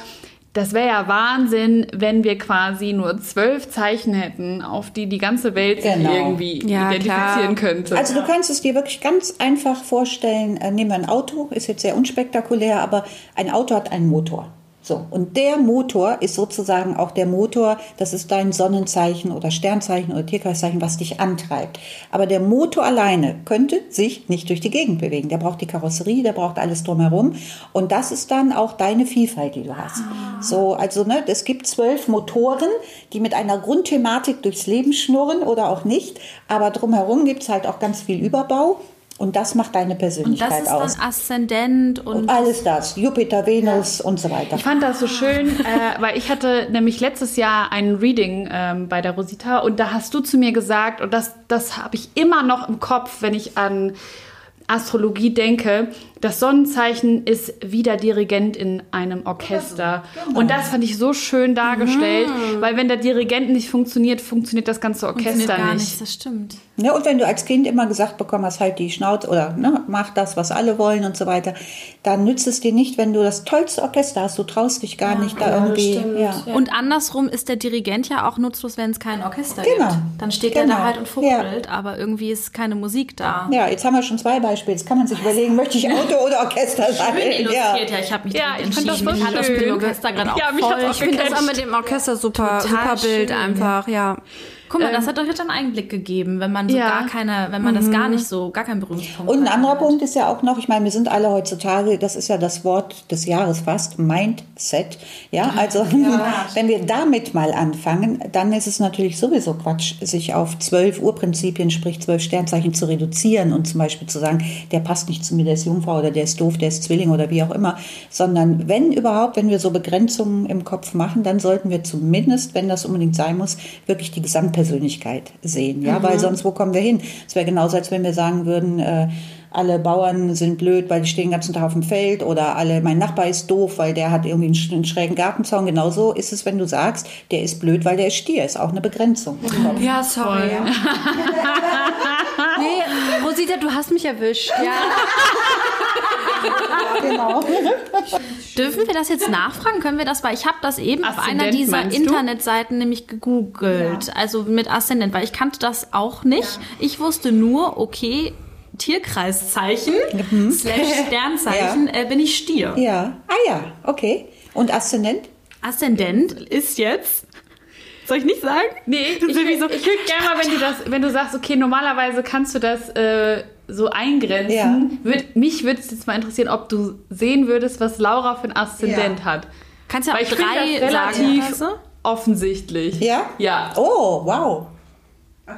das wäre ja Wahnsinn, wenn wir quasi nur zwölf Zeichen hätten, auf die die ganze Welt genau. sich irgendwie ja, identifizieren klar. könnte. Also du kannst es dir wirklich ganz einfach vorstellen. Äh, nehmen wir ein Auto, ist jetzt sehr unspektakulär, aber ein Auto hat einen Motor. So, und der Motor ist sozusagen auch der Motor, das ist dein Sonnenzeichen oder Sternzeichen oder Tierkreiszeichen, was dich antreibt. Aber der Motor alleine könnte sich nicht durch die Gegend bewegen. Der braucht die Karosserie, der braucht alles drumherum. Und das ist dann auch deine Vielfalt, die du hast. Ah. So, also, ne, es gibt zwölf Motoren, die mit einer Grundthematik durchs Leben schnurren oder auch nicht. Aber drumherum gibt es halt auch ganz viel Überbau. Und das macht deine Persönlichkeit aus. Und das ist dann Aszendent und, und alles das, Jupiter, Venus ja. und so weiter. Ich fand das so schön, <laughs> äh, weil ich hatte nämlich letztes Jahr ein Reading ähm, bei der Rosita und da hast du zu mir gesagt, und das, das habe ich immer noch im Kopf, wenn ich an Astrologie denke, das Sonnenzeichen ist wie der Dirigent in einem Orchester. Genau. Und das fand ich so schön dargestellt, mhm. weil wenn der Dirigent nicht funktioniert, funktioniert das ganze Orchester gar nicht. nicht. Das stimmt. Ja, und wenn du als Kind immer gesagt bekommen hast, halt die Schnauze oder ne, mach das, was alle wollen und so weiter, dann nützt es dir nicht, wenn du das tollste Orchester hast. Du traust dich gar ja, nicht da ja, irgendwie. Ja. Und andersrum ist der Dirigent ja auch nutzlos, wenn es kein Orchester genau. gibt. Dann steht genau. er da genau. halt und fuchtelt, aber irgendwie ist keine Musik da. Ja, jetzt haben wir schon zwei Beispiele. Jetzt kann man sich überlegen, möchte ich Auto oder Orchester sein? Schön illustriert, ja. Ich habe mich ja, ich entschieden. Das so mich hat das Orchester gerade auch ja, voll. Ich finde das auch mit dem Orchester super, super Bild schön. einfach, ja. Guck mal, ähm, das hat euch jetzt einen Einblick gegeben, wenn man so ja. gar keine, wenn man mhm. das gar nicht so, gar keinen Berührungspunkt Und ein anderer hat. Punkt ist ja auch noch, ich meine, wir sind alle heutzutage, das ist ja das Wort des Jahres fast, Mindset. Ja, also ja. <laughs> wenn wir damit mal anfangen, dann ist es natürlich sowieso Quatsch, sich auf zwölf Urprinzipien, sprich zwölf Sternzeichen zu reduzieren und zum Beispiel zu sagen, der passt nicht zu mir, der ist Jungfrau oder der ist doof, der ist Zwilling oder wie auch immer, sondern wenn überhaupt, wenn wir so Begrenzungen im Kopf machen, dann sollten wir zumindest, wenn das unbedingt sein muss, wirklich die Gesamtperson Persönlichkeit sehen, ja, mhm. weil sonst wo kommen wir hin? Es wäre genauso, als wenn wir sagen würden, äh, alle Bauern sind blöd, weil die stehen den ganzen Tag auf dem Feld oder alle, mein Nachbar ist doof, weil der hat irgendwie einen, sch- einen schrägen Gartenzaun. Genauso ist es, wenn du sagst, der ist blöd, weil der ist Stier. Ist auch eine Begrenzung. Ja, sorry. <laughs> nee, Rosita, du hast mich erwischt. <laughs> <laughs> Ja. Genau. Dürfen wir das jetzt nachfragen? Können wir das? Weil ich habe das eben auf einer Aszendent, dieser? Internetseiten nämlich gegoogelt. Also mit Aszendent, weil ich kannte das auch nicht. Ich wusste nur, okay, Tierkreiszeichen slash <laughs> Sternzeichen äh, bin ich Stier. Ja. Ah ja, okay. Und Aszendent? Aszendent ist jetzt. Soll ich nicht sagen? Nee, ich, ich, so, ich würde gerne mal, wenn du das, wenn du sagst, okay, normalerweise kannst du das äh, so eingrenzen. Ja. Würd, mich würde es jetzt mal interessieren, ob du sehen würdest, was Laura für ein Aszendent Ja. hat. Kannst ja auch Weil ich drei das sagen. relativ so? offensichtlich. Ja? Ja. Oh, wow. <laughs>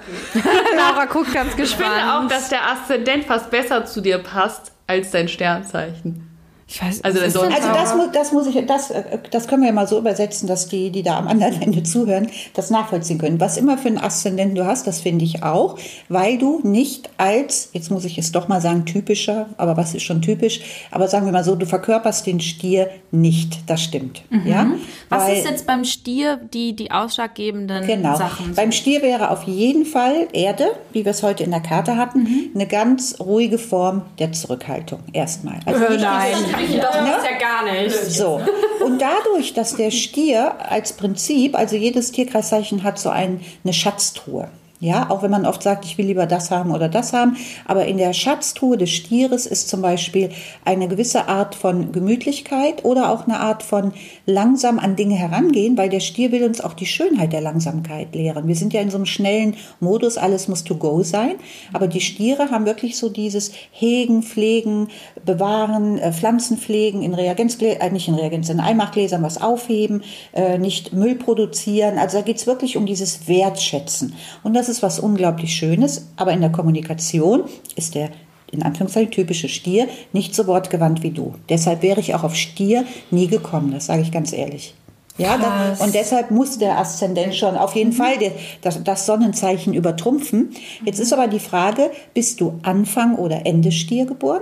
Laura guckt ganz Ich finde gespannt. auch, dass der Aszendent fast besser zu dir passt als dein Sternzeichen. Ich weiß, Also Also das, mu- das muss ich, das, äh, das können wir mal so übersetzen, dass die, die da am anderen <laughs> Ende zuhören, das nachvollziehen können. Was immer für einen Aszendenten du hast, das finde ich auch, weil du nicht als, jetzt muss ich es doch mal sagen, typischer, aber was ist schon typisch, aber sagen wir mal so, du verkörperst den Stier nicht. Das stimmt. Ja? Was Weil- ist jetzt beim Stier die, die ausschlaggebenden Genau. Sachen? Beim Stier wäre auf jeden Fall Erde, wie wir es heute in der Karte hatten, Mhm. eine ganz ruhige Form der Zurückhaltung. Erstmal. Also nicht dieses- Das ist ja gar nicht. So. <laughs> Und dadurch, dass der Stier als Prinzip, also jedes Tierkreiszeichen hat so ein, eine Schatztruhe. Ja, auch wenn man oft sagt, ich will lieber das haben oder das haben. Aber in der Schatztruhe des Stieres ist zum Beispiel eine gewisse Art von Gemütlichkeit oder auch eine Art von langsam an Dinge herangehen, weil der Stier will uns auch die Schönheit der Langsamkeit lehren. Wir sind ja in so einem schnellen Modus, alles muss to go sein. Aber die Stiere haben wirklich so dieses Hegen, Pflegen, Bewahren, äh, Pflanzen pflegen, in Reagenzgläsern, äh, nicht in Reagenz, in Einmachgläsern was aufheben, äh, nicht Müll produzieren. Also da geht's wirklich um dieses Wertschätzen. Und das ist was unglaublich Schönes. Aber in der Kommunikation ist der in Anführungszeichen typische Stier nicht so wortgewandt wie du. Deshalb wäre ich auch auf Stier nie gekommen, das sage ich ganz ehrlich. Ja, da, und deshalb muss der Aszendent schon auf jeden Fall der, das, das Sonnenzeichen übertrumpfen. Jetzt ist aber die Frage, bist du Anfang oder Ende Stier geboren?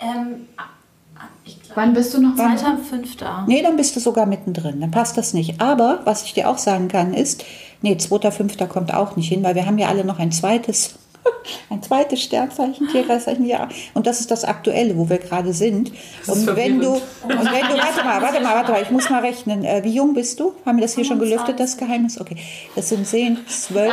Ähm, Wann bist du noch zweiter, fünfter. Nee, dann bist du sogar mittendrin. Dann passt das nicht. Aber was ich dir auch sagen kann, ist, nee, zweiter, fünfter kommt auch nicht hin, weil wir haben ja alle noch ein zweites, <laughs> ein zweites Sternzeichen, Tierkreiszeichen, ja. Und das ist das Aktuelle, wo wir gerade sind. Und wenn du, und wenn du, warte mal, warte mal, warte mal, ich muss mal rechnen. Äh, wie jung bist du? Haben wir das hier schon gelüftet, das Geheimnis? Okay. Das sind zehn, zwölf.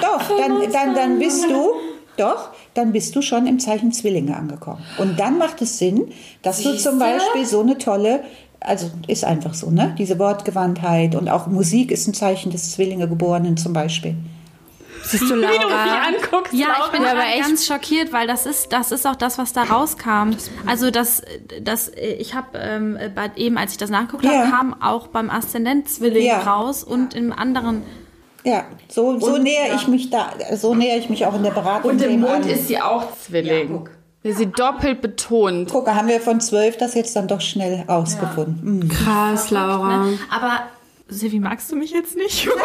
Doch, dann, dann, dann bist du, doch, dann bist du schon im Zeichen Zwillinge angekommen. Und dann macht es Sinn, dass du zum Beispiel so eine tolle, also ist einfach so, ne? Diese Wortgewandtheit und auch Musik ist ein Zeichen des Zwillinge-Geborenen zum Beispiel. Siehst du, Wie du mich Laura? anguckst, Ja, Laura. ich bin Ja, aber echt- ganz schockiert, weil das ist, das ist auch das, was da rauskam. Also das, das, ich habe ähm, eben, als ich das nachgeguckt Ja. habe, kam auch beim Aszendent Zwilling Ja. raus und im anderen. Ja, so, so näher ich mich da, so näher ich mich auch in der Beratung Und im Mond an. ist sie auch Zwilling. Wir sie doppelt betont. Guck, haben wir von zwölf das jetzt dann doch schnell rausgefunden. Mhm. Krass, Laura. Aber Silvi, magst du mich jetzt nicht? <laughs> <laughs>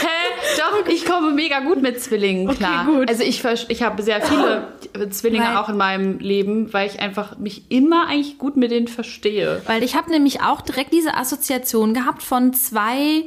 Hä? Doch, <laughs> ich komme mega gut mit Zwillingen klar. gut. Also ich, ich habe sehr viele <laughs> Zwillinge Weil- auch in meinem Leben, weil ich einfach mich immer eigentlich gut mit denen verstehe. Weil ich habe nämlich auch direkt diese Assoziation gehabt von zwei,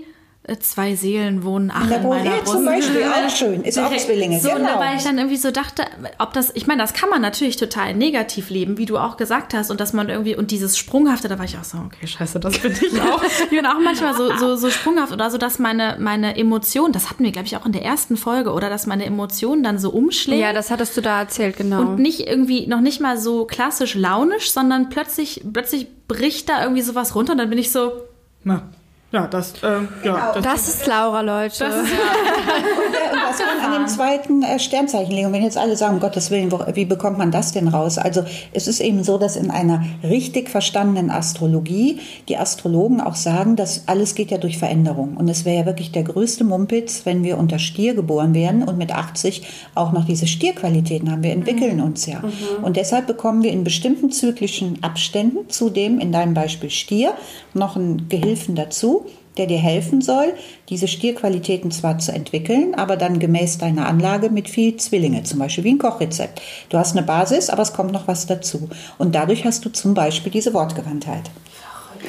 zwei Seelen wohnen ach in meiner ja, Brust. zum Beispiel, auch schön. Ist auch Zwillinge, So, genau. weil ich dann irgendwie so dachte, ob das, ich meine, das kann man natürlich total negativ leben, wie du auch gesagt hast, und dass man irgendwie, und dieses Sprunghafte, da war ich auch so, okay, scheiße, das bin ich <laughs> auch. ich bin auch manchmal so, so, so sprunghaft oder so, dass meine, meine Emotionen, das hatten wir, glaube ich, auch in der ersten Folge, oder dass meine Emotionen dann so umschlägen. Ja, das hattest du da erzählt, genau. Und nicht irgendwie, noch nicht mal so klassisch launisch, sondern plötzlich, plötzlich bricht da irgendwie sowas runter und dann bin ich so, na, ja, das, ähm, ja, das, das ist Laura, Leute. <laughs> Und was man an dem zweiten äh, Sternzeichen legen. Und wenn jetzt alle sagen, um Gottes Willen, wo, wie bekommt man das denn raus? Also es ist eben so, dass in einer richtig verstandenen Astrologie die Astrologen auch sagen, dass alles geht ja durch Veränderung. Und es wäre ja wirklich der größte Mumpitz, wenn wir unter Stier geboren werden und mit 80 auch noch diese Stierqualitäten haben. Wir entwickeln uns ja. Und deshalb bekommen wir in bestimmten zyklischen Abständen, zudem in deinem Beispiel Stier, noch einen Gehilfen dazu. Der dir helfen soll, diese Stierqualitäten zwar zu entwickeln, aber dann gemäß deiner Anlage mit viel Zwillinge, zum Beispiel wie ein Kochrezept. Du hast eine Basis, aber es kommt noch was dazu. Und dadurch hast du zum Beispiel diese Wortgewandtheit.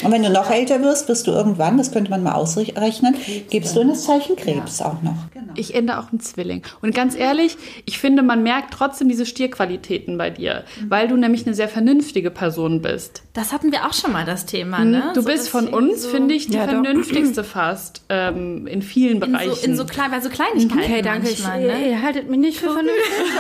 Und wenn du noch älter wirst, bist du irgendwann, das könnte man mal ausrechnen, gibst du in das Zeichen Krebs ja. auch noch. Genau. Ich ende auch im Zwilling. Und ganz ehrlich, ich finde, man merkt trotzdem diese Stierqualitäten bei dir, mhm. weil du nämlich eine sehr vernünftige Person bist. Das hatten wir auch schon mal das Thema, ne? Hm, du so bist von uns, so finde ich, die ja, vernünftigste fast ähm, in vielen in Bereichen. So, in so, klein, bei so Kleinigkeiten. Okay, danke. Manchmal, ich, ne? Ihr haltet mich nicht für vernünftig. <laughs>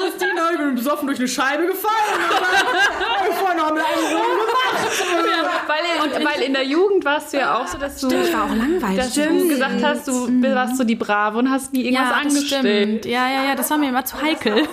Christina, ich bin besoffen durch eine Scheibe gefallen. <laughs> Ich Formel-1-Rennen gemacht. weil, in, weil in der Jugend warst du ja auch so, dass du, stimmt, war auch langweilig. Dass du gesagt hast, du mhm. warst so die Brave und hast nie irgendwas ja, angestellt. Ja, ja, ja, das war mir immer zu heikel.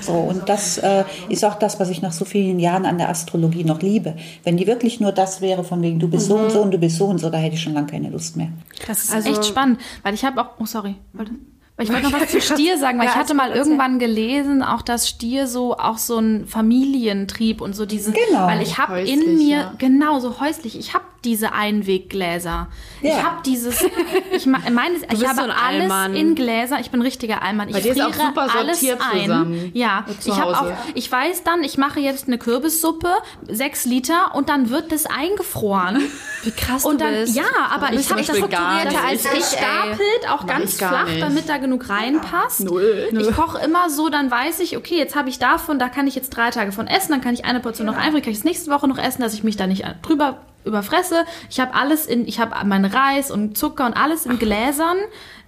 So, und das äh, ist auch das, was ich nach so vielen Jahren an der Astrologie noch liebe. Wenn die wirklich nur das wäre, von wegen, du bist mhm. so und so mhm. und du bist so und so, da hätte ich schon lange keine Lust mehr. Das ist also, echt spannend, weil ich habe auch, oh sorry, wollte... Ich wollte <laughs> noch was zu Stier sagen, weil ja, ich hatte mal irgendwann gelesen, auch dass Stier so auch so ein Familientrieb und so diesen, genau. weil ich habe in mir ja. genau so häuslich, ich habe diese Einweggläser. Ja. Ich habe dieses, ich meine, ich habe so alles Allmann. in Gläser. Ich bin richtiger Allmann. Ich friere alles ein. Ja, ich habe auch, ich weiß dann, ich mache jetzt eine Kürbissuppe, sechs Liter und dann wird das eingefroren. <laughs> Wie krass und dann, du bist. Ja, aber ich habe das strukturierter als ich. Stapelt auch ganz flach, damit da genug reinpasst. Null. Ich koche immer so, dann weiß ich, okay, jetzt habe ich davon, da kann ich jetzt drei Tage von essen, dann kann ich eine Portion noch einfrieren, kann ich es nächste Woche noch essen, dass ich mich da nicht drüber überfresse. Ich habe alles in, ich habe meinen Reis und Zucker und alles in Gläsern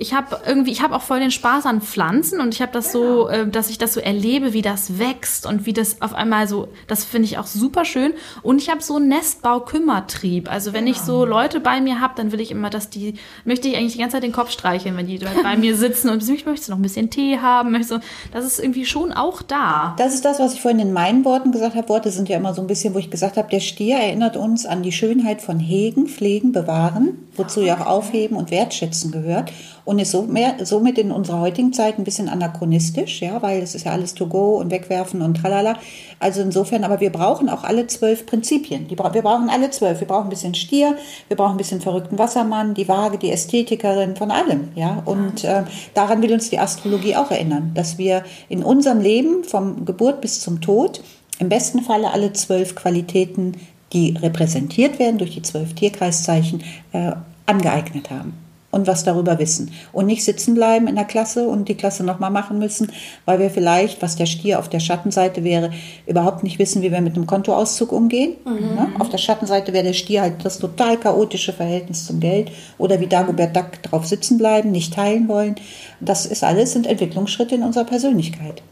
ich habe irgendwie, ich habe auch voll den Spaß an Pflanzen und ich habe das genau. so, äh, dass ich das so erlebe, wie das wächst und wie das auf einmal so, das finde ich auch super schön. Und ich habe so einen Nestbau-Kümmertrieb. Also wenn genau. ich so genau. Leute bei mir habe, dann will ich immer, dass die, möchte ich eigentlich die ganze Zeit den Kopf streicheln, wenn die bei mir <laughs> sitzen und ich möchte noch ein bisschen Tee haben, möchte das ist irgendwie schon auch da. Das ist das, was ich vorhin in meinen Worten gesagt habe. Worte sind ja immer so ein bisschen, wo ich gesagt habe, der Stier erinnert uns an die Schönheit von Hegen, Pflegen, Bewahren, wozu ja auch Aufheben und Wertschätzen gehört und ist so mehr, somit in unserer heutigen Zeit ein bisschen anachronistisch, ja, weil es ist ja alles to go und wegwerfen und tralala. Also insofern, aber wir brauchen auch alle zwölf Prinzipien. Die, wir brauchen alle zwölf. Wir brauchen ein bisschen Stier, wir brauchen ein bisschen verrückten Wassermann, die Waage, die Ästhetikerin von allem, ja. Und äh, daran will uns die Astrologie auch erinnern, dass wir in unserem Leben vom Geburt bis zum Tod im besten Falle alle zwölf Qualitäten, die repräsentiert werden durch die zwölf Tierkreiszeichen, äh, angeeignet haben und was darüber wissen. Und nicht sitzen bleiben in der Klasse und die Klasse nochmal machen müssen, weil wir vielleicht, was der Stier auf der Schattenseite wäre, überhaupt nicht wissen, wie wir mit einem Kontoauszug umgehen. Mhm. Ne? Auf der Schattenseite wäre der Stier halt das total chaotische Verhältnis zum Geld oder wie Dagobert Duck drauf sitzen bleiben, nicht teilen wollen. Das ist alles sind Entwicklungsschritte in unserer Persönlichkeit.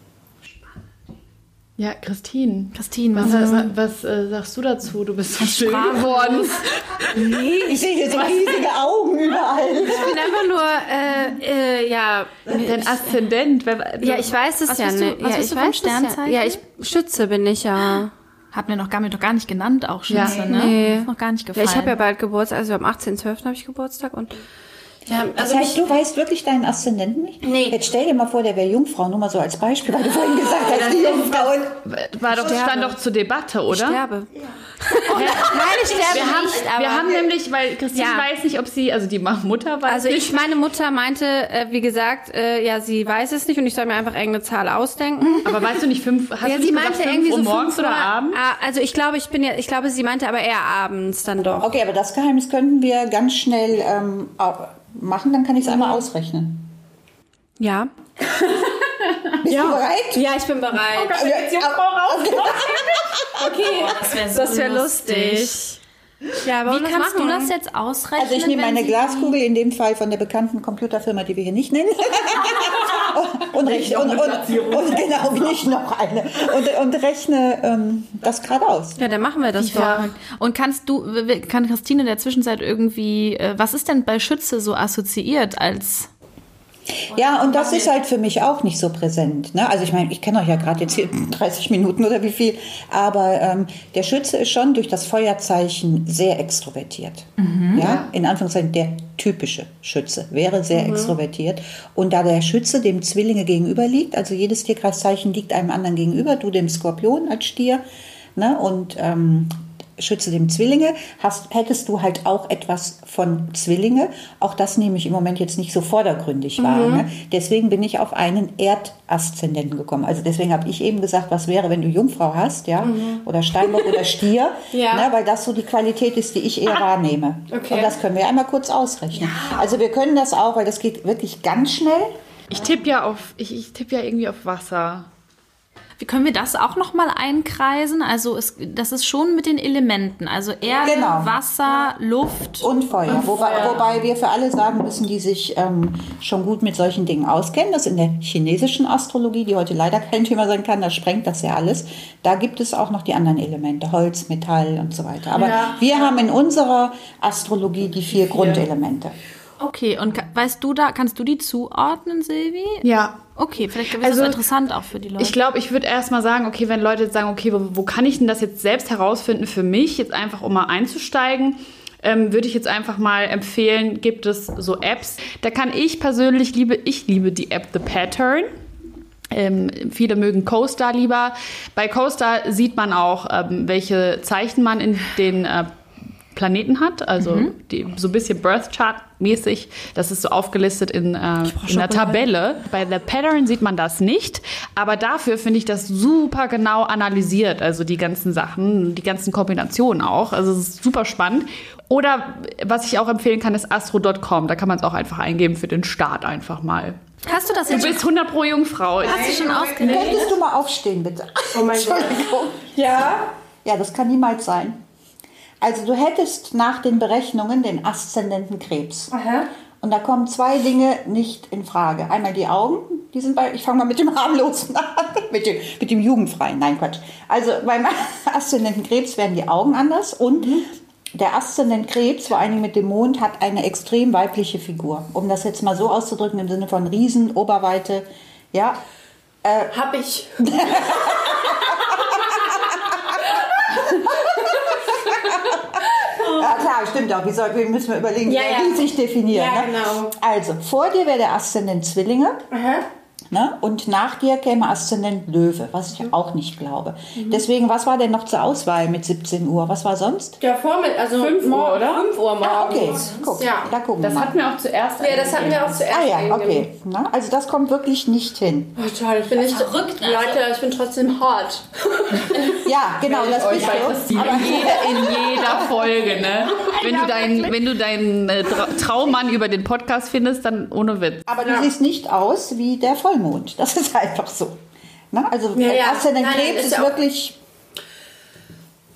Ja, Christine. Christine, was, was, was, was äh, sagst du dazu? Du bist so still geworden. nee, <laughs> ich sehe hier so riesige Augen überall. Ich bin einfach nur, äh, äh, ja. Dein Aszendent. Ja, ich weiß es ja nicht. Was ja, bist du vom Sternzeichen? Ja. ich Schütze bin ich ja. Hat mir noch gar, mir doch gar nicht genannt, auch Schütze, ja, ne? Nee. Ist noch gar nicht gefallen. Ja, ich habe ja bald Geburtstag, also am 18.12. habe ich Geburtstag und ja, also das heißt, du weißt wirklich deinen Aszendenten nicht? Nee. Jetzt stell dir mal vor, der wäre Jungfrau, nur mal so als Beispiel, weil du vorhin gesagt hast, die Jungfrauen. War doch, stand doch zur Debatte, oder? Ich sterbe. Ja. Nein, ich sterbe wir haben, nicht. Aber wir haben nämlich, weil Christine ja. weiß nicht, ob sie, also die Mutter weiß Also ich, meine Mutter meinte, äh, wie gesagt, äh, ja, sie weiß es nicht und ich soll mir einfach irgendeine Zahl ausdenken. Aber weißt du nicht fünf? Hast ja, du sie meinte gesagt, irgendwie Uhr so morgens oder abends? Ah, also ich glaube, ich bin ja, ich glaube, sie meinte aber eher abends dann doch. Okay, aber das Geheimnis könnten wir ganz schnell ähm, machen, dann kann ich es einmal ausrechnen. Ja. <laughs> Bist ja. du bereit? Ja, ich bin bereit. Oh Gott, Jungfrau raus. <laughs> okay. Das wäre so wär lustig. Ja, Wie kannst machen? du das jetzt ausrechnen? Also ich nehme meine Glaskugel, in dem Fall von der bekannten Computerfirma, die wir hier nicht nennen. <laughs> und, rechne, und, und, und, genau, nicht noch eine. Und, und rechne ähm, das gerade aus. Ja, dann machen wir das doch. Und kannst du, kann Christine in der Zwischenzeit irgendwie, äh, was ist denn bei Schütze so assoziiert als ja, und das ist halt für mich auch nicht so präsent. Ne? Also ich meine, ich kenne euch ja gerade jetzt hier <laughs> 30 Minuten oder wie viel, aber ähm, der Schütze ist schon durch das Feuerzeichen sehr extrovertiert. Mhm. Ja, in Anführungszeichen der typische Schütze wäre sehr mhm. extrovertiert. Und da der Schütze dem Zwillinge gegenüber liegt, also jedes Tierkreiszeichen liegt einem anderen gegenüber, du dem Skorpion als Stier, ne? und ähm, schütze dem Zwillinge, hast, hättest du halt auch etwas von Zwillinge. Auch das nehme ich im Moment jetzt nicht so vordergründig wahr. Mhm. Ne? Deswegen bin ich auf einen Erdaszendenten gekommen. Also deswegen habe ich eben gesagt, was wäre, wenn du Jungfrau hast, ja, oder Steinbock oder Stier, Mhm. <laughs> Ja. ne? weil das so die Qualität ist, die ich eher wahrnehme. Okay. Und das können wir einmal kurz ausrechnen. Also wir können das auch, weil das geht wirklich ganz schnell. Ich tippe ja auf, ich, ich tippe ja irgendwie auf Wasser. Wie können wir das auch noch mal einkreisen? Also es, das ist schon mit den Elementen, also Erde, Genau. Wasser, Luft. Und Feuer. Wobei, wobei wir für alle sagen müssen, die sich ähm, schon gut mit solchen Dingen auskennen. Das in der chinesischen Astrologie, die heute leider kein Thema sein kann, da sprengt das ja alles. Da gibt es auch noch die anderen Elemente, Holz, Metall und so weiter. Aber wir haben in unserer Astrologie die vier Grundelemente. Okay, und weißt du da, kannst du die zuordnen, Silvi? Ja. Okay, vielleicht ist Also, das interessant auch für die Leute. Ich glaube, ich würde erst mal sagen, okay, wenn Leute jetzt sagen, okay, wo, wo kann ich denn das jetzt selbst herausfinden für mich, jetzt einfach um mal einzusteigen, ähm, würde ich jetzt einfach mal empfehlen, gibt es so Apps. Da kann ich persönlich liebe, ich liebe die App The Pattern. Ähm, viele mögen CoStar lieber. Bei CoStar sieht man auch, ähm, welche Zeichen man in den äh, Planeten hat, also die, so ein bisschen Birth Chart mäßig. Das ist so aufgelistet in, äh, in einer Tabelle. Bei The Pattern sieht man das nicht, aber dafür finde ich das super genau analysiert, also die ganzen Sachen, die ganzen Kombinationen auch. Also es ist super spannend. Oder was ich auch empfehlen kann, ist astro.com. Da kann man es auch einfach eingeben für den Start einfach mal. Hast du das Du jetzt schon, bist 100 pro Jungfrau. hast du schon ausgerechnet? Könntest du mal aufstehen, bitte? Oh mein <laughs> Gott. Ja. Ja, das kann niemals sein. Also du hättest nach den Berechnungen den Aszendenten Krebs. Aha. Und da kommen zwei Dinge nicht in Frage. Einmal die Augen, die sind bei, ich fange mal mit dem harmlosen <laughs> an, mit dem, mit dem Jugendfreien. Nein, Quatsch. Also beim <laughs> Aszendenten Krebs werden die Augen anders und der Aszendent Krebs, vor allen Dingen mit dem Mond, hat eine extrem weibliche Figur. Um das jetzt mal so auszudrücken, im Sinne von Riesen, Oberweite, ja. Hab ich. <laughs> Ja, klar, stimmt auch. Wie, soll, wie müssen wir überlegen, Ja, wie ja. wir sich definieren. Ja, ne? genau. Also, vor dir wäre der Aszendent Zwillinge. Aha. Ne? Und nach dir käme Aszendent Löwe, was Mhm. ich auch nicht glaube. Deswegen, was war denn noch zur Auswahl mit 17 Uhr? Was war sonst? Ja, Vormittag, also 5 Uhr, oder? 5 Uhr morgens. Ah, okay, guck, Ja. da gucken Das wir mal. hatten wir auch zuerst. Ja, das hatten wir auch zuerst. Ah ja, okay. Na, also das kommt wirklich nicht hin. Oh, toll, ich bin nicht Verrückt, also. Leute, ich bin trotzdem hot. Ja, genau, das bist du. Jeder, in jeder <laughs> Folge, ne? Wenn du deinen, wenn du deinen äh, Tra Traummann über den Podcast findest, dann ohne Witz. Aber du siehst nicht aus wie der Vollmond. Das ist einfach so. Na, also Ja, ja. Aszendent Nein, nein, Krebs ist ist, ja wirklich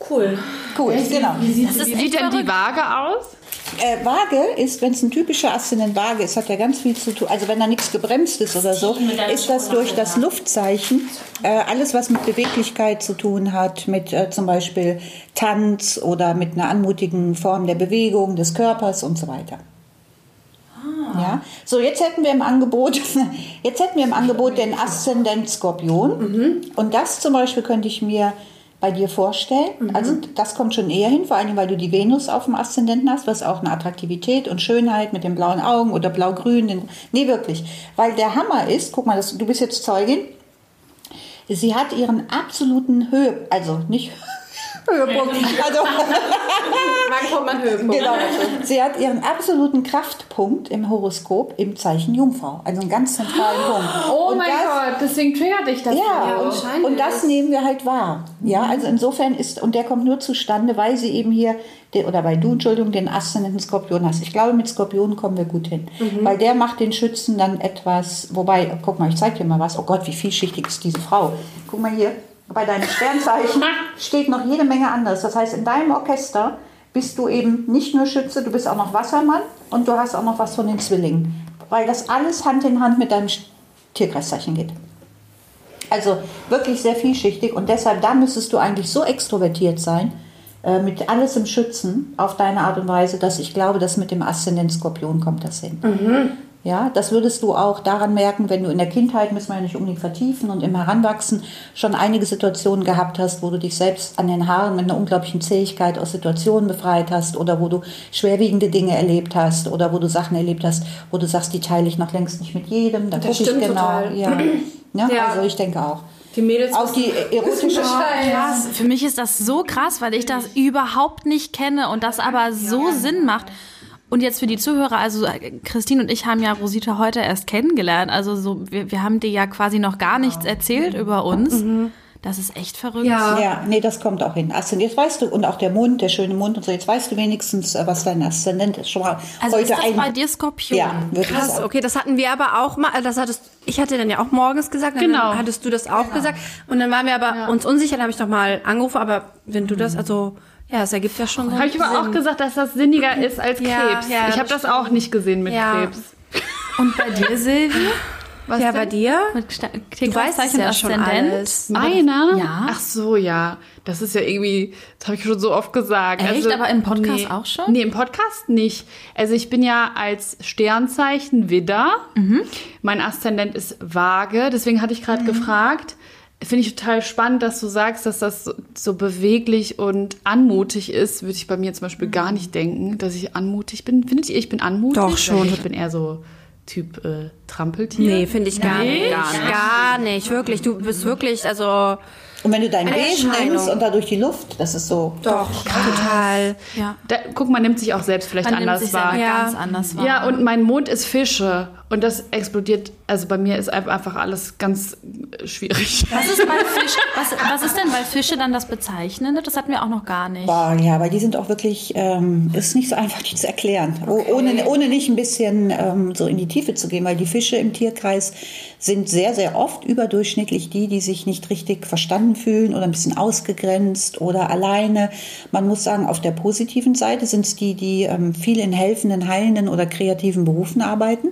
Cool. cool. Genau. Das ist Wie echt sieht denn die. Waage aus? Äh, Waage ist, wenn es ein typischer Aszendent Waage ist, hat ja ganz viel zu tun. Also wenn da nichts gebremst ist oder so, ist das durch das Luftzeichen äh, alles, was mit Beweglichkeit zu tun hat, mit äh, zum Beispiel Tanz oder mit einer anmutigen Form der Bewegung des Körpers und so weiter. Ja, so jetzt hätten wir im Angebot, <laughs> jetzt hätten wir im Angebot den Aszendent Skorpion und das zum Beispiel könnte ich mir bei dir vorstellen. Also das kommt schon eher hin, vor allem weil du die Venus auf dem Aszendenten hast, was auch eine Attraktivität und Schönheit mit den blauen Augen oder blau-grün. Nee, wirklich. Weil der Hammer ist, guck mal, das, du bist jetzt Zeugin, sie hat ihren absoluten Höhe, also nicht Höhepunkt, also <laughs> Wann kommt man Höhepunkt? Genau. Sie hat ihren absoluten Kraftpunkt im Horoskop im Zeichen Jungfrau. Also einen ganz zentralen Punkt. Oh Und mein das, Gott, deswegen triggert dich das. Ja, und, anscheinend und das nehmen wir halt wahr. Ja, also insofern ist, und der kommt nur zustande, weil sie eben hier, oder weil du, Entschuldigung, den Aszendenten Skorpion hast. Ich glaube, mit Skorpionen kommen wir gut hin. Weil der macht den Schützen dann etwas, wobei, guck mal, ich zeig dir mal was. Oh Gott, wie vielschichtig ist diese Frau. Guck mal hier, bei deinem Sternzeichen <laughs> steht noch jede Menge anderes. Das heißt, in deinem Orchester bist du eben nicht nur Schütze, du bist auch noch Wassermann und du hast auch noch was von den Zwillingen. Weil das alles Hand in Hand mit deinem Tierkreiszeichen geht. Also wirklich sehr vielschichtig und deshalb, da müsstest du eigentlich so extrovertiert sein, äh, mit alles im Schützen auf deine Art und Weise, dass ich glaube, dass mit dem Aszendent Skorpion kommt das hin. Ja, das würdest du auch daran merken, wenn du in der Kindheit, müssen wir ja nicht unbedingt vertiefen, und im Heranwachsen schon einige Situationen gehabt hast, wo du dich selbst an den Haaren mit einer unglaublichen Zähigkeit aus Situationen befreit hast oder wo du schwerwiegende Dinge erlebt hast oder wo du Sachen erlebt hast, wo du sagst, die teile ich noch längst nicht mit jedem. Da Das gucke ich stimmt genau. total. Ja. Ja, <clears throat> Ja. Also ich denke auch. Die Mädels Auch die erotische Krass. Für mich ist das so krass, weil ich das überhaupt nicht kenne und das aber so Sinn macht. Und jetzt für die Zuhörer, also äh, Christine und ich haben ja Rosita heute erst kennengelernt. Also so, wir, wir haben dir ja quasi noch gar nichts erzählt über uns. Das ist echt verrückt. Ja. Ja, nee, das kommt auch hin. Also jetzt weißt du, und auch der Mund, der schöne Mund und so, jetzt weißt du wenigstens, äh, was dein Aszendent ist. Schon mal Also heute ist das ein, bei dir Skorpion? Ja, Krass, okay, das hatten wir aber auch mal, das hattest, ich hatte dann ja auch morgens gesagt, und Genau. dann hattest du das auch gesagt und dann waren wir aber uns unsicher, dann habe ich doch mal angerufen, aber wenn du das, also, ja, es ergibt ja schon so Habe ich aber auch gesagt, dass das sinniger ist als Ja, Krebs. ja, ich habe das auch nicht gesehen mit Ja. Krebs. Und bei dir, Silvi? Was Ja, denn? bei dir? Du weißt es ja schon Aszendent? alles. Meiner? Ja. Ach so, ja. Das ist ja irgendwie, das habe ich schon so oft gesagt. Also, Echt? Aber im Podcast nee. auch schon? Nee, im Podcast nicht. Also ich bin ja als Sternzeichen Widder. Mhm. Mein Aszendent ist Waage. Deswegen hatte ich gerade gefragt. Finde ich total spannend, dass du sagst, dass das so, so beweglich und anmutig ist. Würde ich bei mir zum Beispiel Mhm. gar nicht denken, dass ich anmutig bin. Findet ihr, ich bin anmutig? Doch, schon. Ich bin eher so Typ äh, Trampeltier. Nee, finde ich gar Nee? nicht. Gar nicht. Gar nicht, wirklich. Du bist wirklich, also, Und wenn du deinen Eine Besen nimmst und da durch die Luft, das ist so. doch, total. Ja. Da, guck, man nimmt sich auch selbst vielleicht Man nimmt anders sich wahr. Ja. ganz anders wahr. Ja, und mein Mond ist Fische. Und das explodiert, also bei mir ist einfach alles ganz schwierig. Was ist bei <laughs> Fisch, was, was ist denn bei Fische dann das Bezeichnende? Das hatten wir auch noch gar nicht. Boah, ja, weil die sind auch wirklich, ähm, ist nicht so einfach, die zu erklären. O- Ohne, ohne nicht ein bisschen ähm, so in die Tiefe zu gehen, weil die Fische im Tierkreis sind sehr, sehr oft überdurchschnittlich die, die sich nicht richtig verstanden fühlen oder ein bisschen ausgegrenzt oder alleine. Man muss sagen, auf der positiven Seite sind es die, die ähm, viel in helfenden, heilenden oder kreativen Berufen arbeiten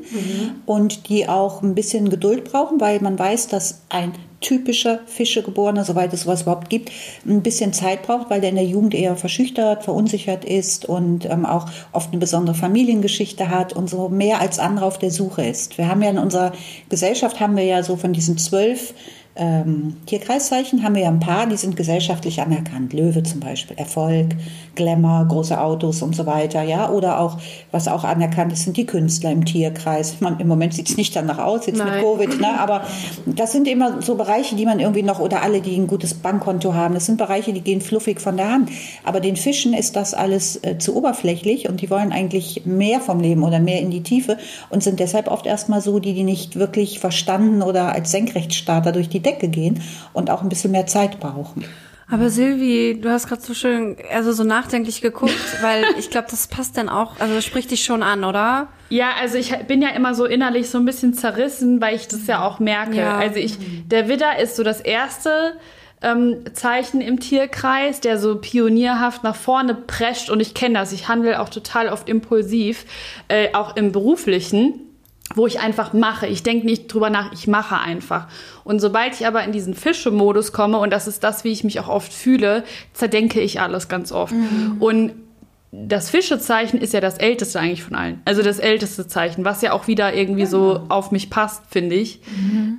und die auch ein bisschen Geduld brauchen, weil man weiß, dass ein typischer Fischegeborener, soweit es sowas überhaupt gibt, ein bisschen Zeit braucht, weil der in der Jugend eher verschüchtert, verunsichert ist und ähm, auch oft eine besondere Familiengeschichte hat und so mehr als andere auf der Suche ist. Wir haben ja in unserer Gesellschaft haben wir ja so von diesen zwölf ähm, Tierkreiszeichen haben wir ja ein paar, die sind gesellschaftlich anerkannt. Löwe zum Beispiel, Erfolg, Glamour, große Autos und so weiter, ja. Oder auch, was auch anerkannt ist, sind die Künstler im Tierkreis. Meine, Im Moment sieht es nicht danach aus, jetzt mit Nein. Covid, ne? aber das sind immer so Bereiche, die man irgendwie noch, oder alle, die ein gutes Bankkonto haben, das sind Bereiche, die gehen fluffig von der Hand. Aber den Fischen ist das alles äh, zu oberflächlich und die wollen eigentlich mehr vom Leben oder mehr in die Tiefe und sind deshalb oft erstmal so, die, die nicht wirklich verstanden oder als Senkrechtstarter durch die Decke gehen und auch ein bisschen mehr Zeit brauchen. Aber Silvi, du hast gerade so schön, also so nachdenklich geguckt, <laughs> weil ich glaube, das passt dann auch, also das spricht dich schon an, oder? Ja, also ich bin ja immer so innerlich so ein bisschen zerrissen, weil ich das ja auch merke. Ja. Also ich, der Widder ist so das erste ähm, Zeichen im Tierkreis, der so pionierhaft nach vorne prescht und ich kenne das. Ich handle auch total oft impulsiv, äh, auch im beruflichen wo ich einfach mache. Ich denke nicht drüber nach, ich mache einfach. Und sobald ich aber in diesen Fische-Modus komme, und das ist das, wie ich mich auch oft fühle, zerdenke ich alles ganz oft. Und das Fischezeichen ist ja das älteste eigentlich von allen. Also das älteste Zeichen, was ja auch wieder irgendwie so auf mich passt, finde ich.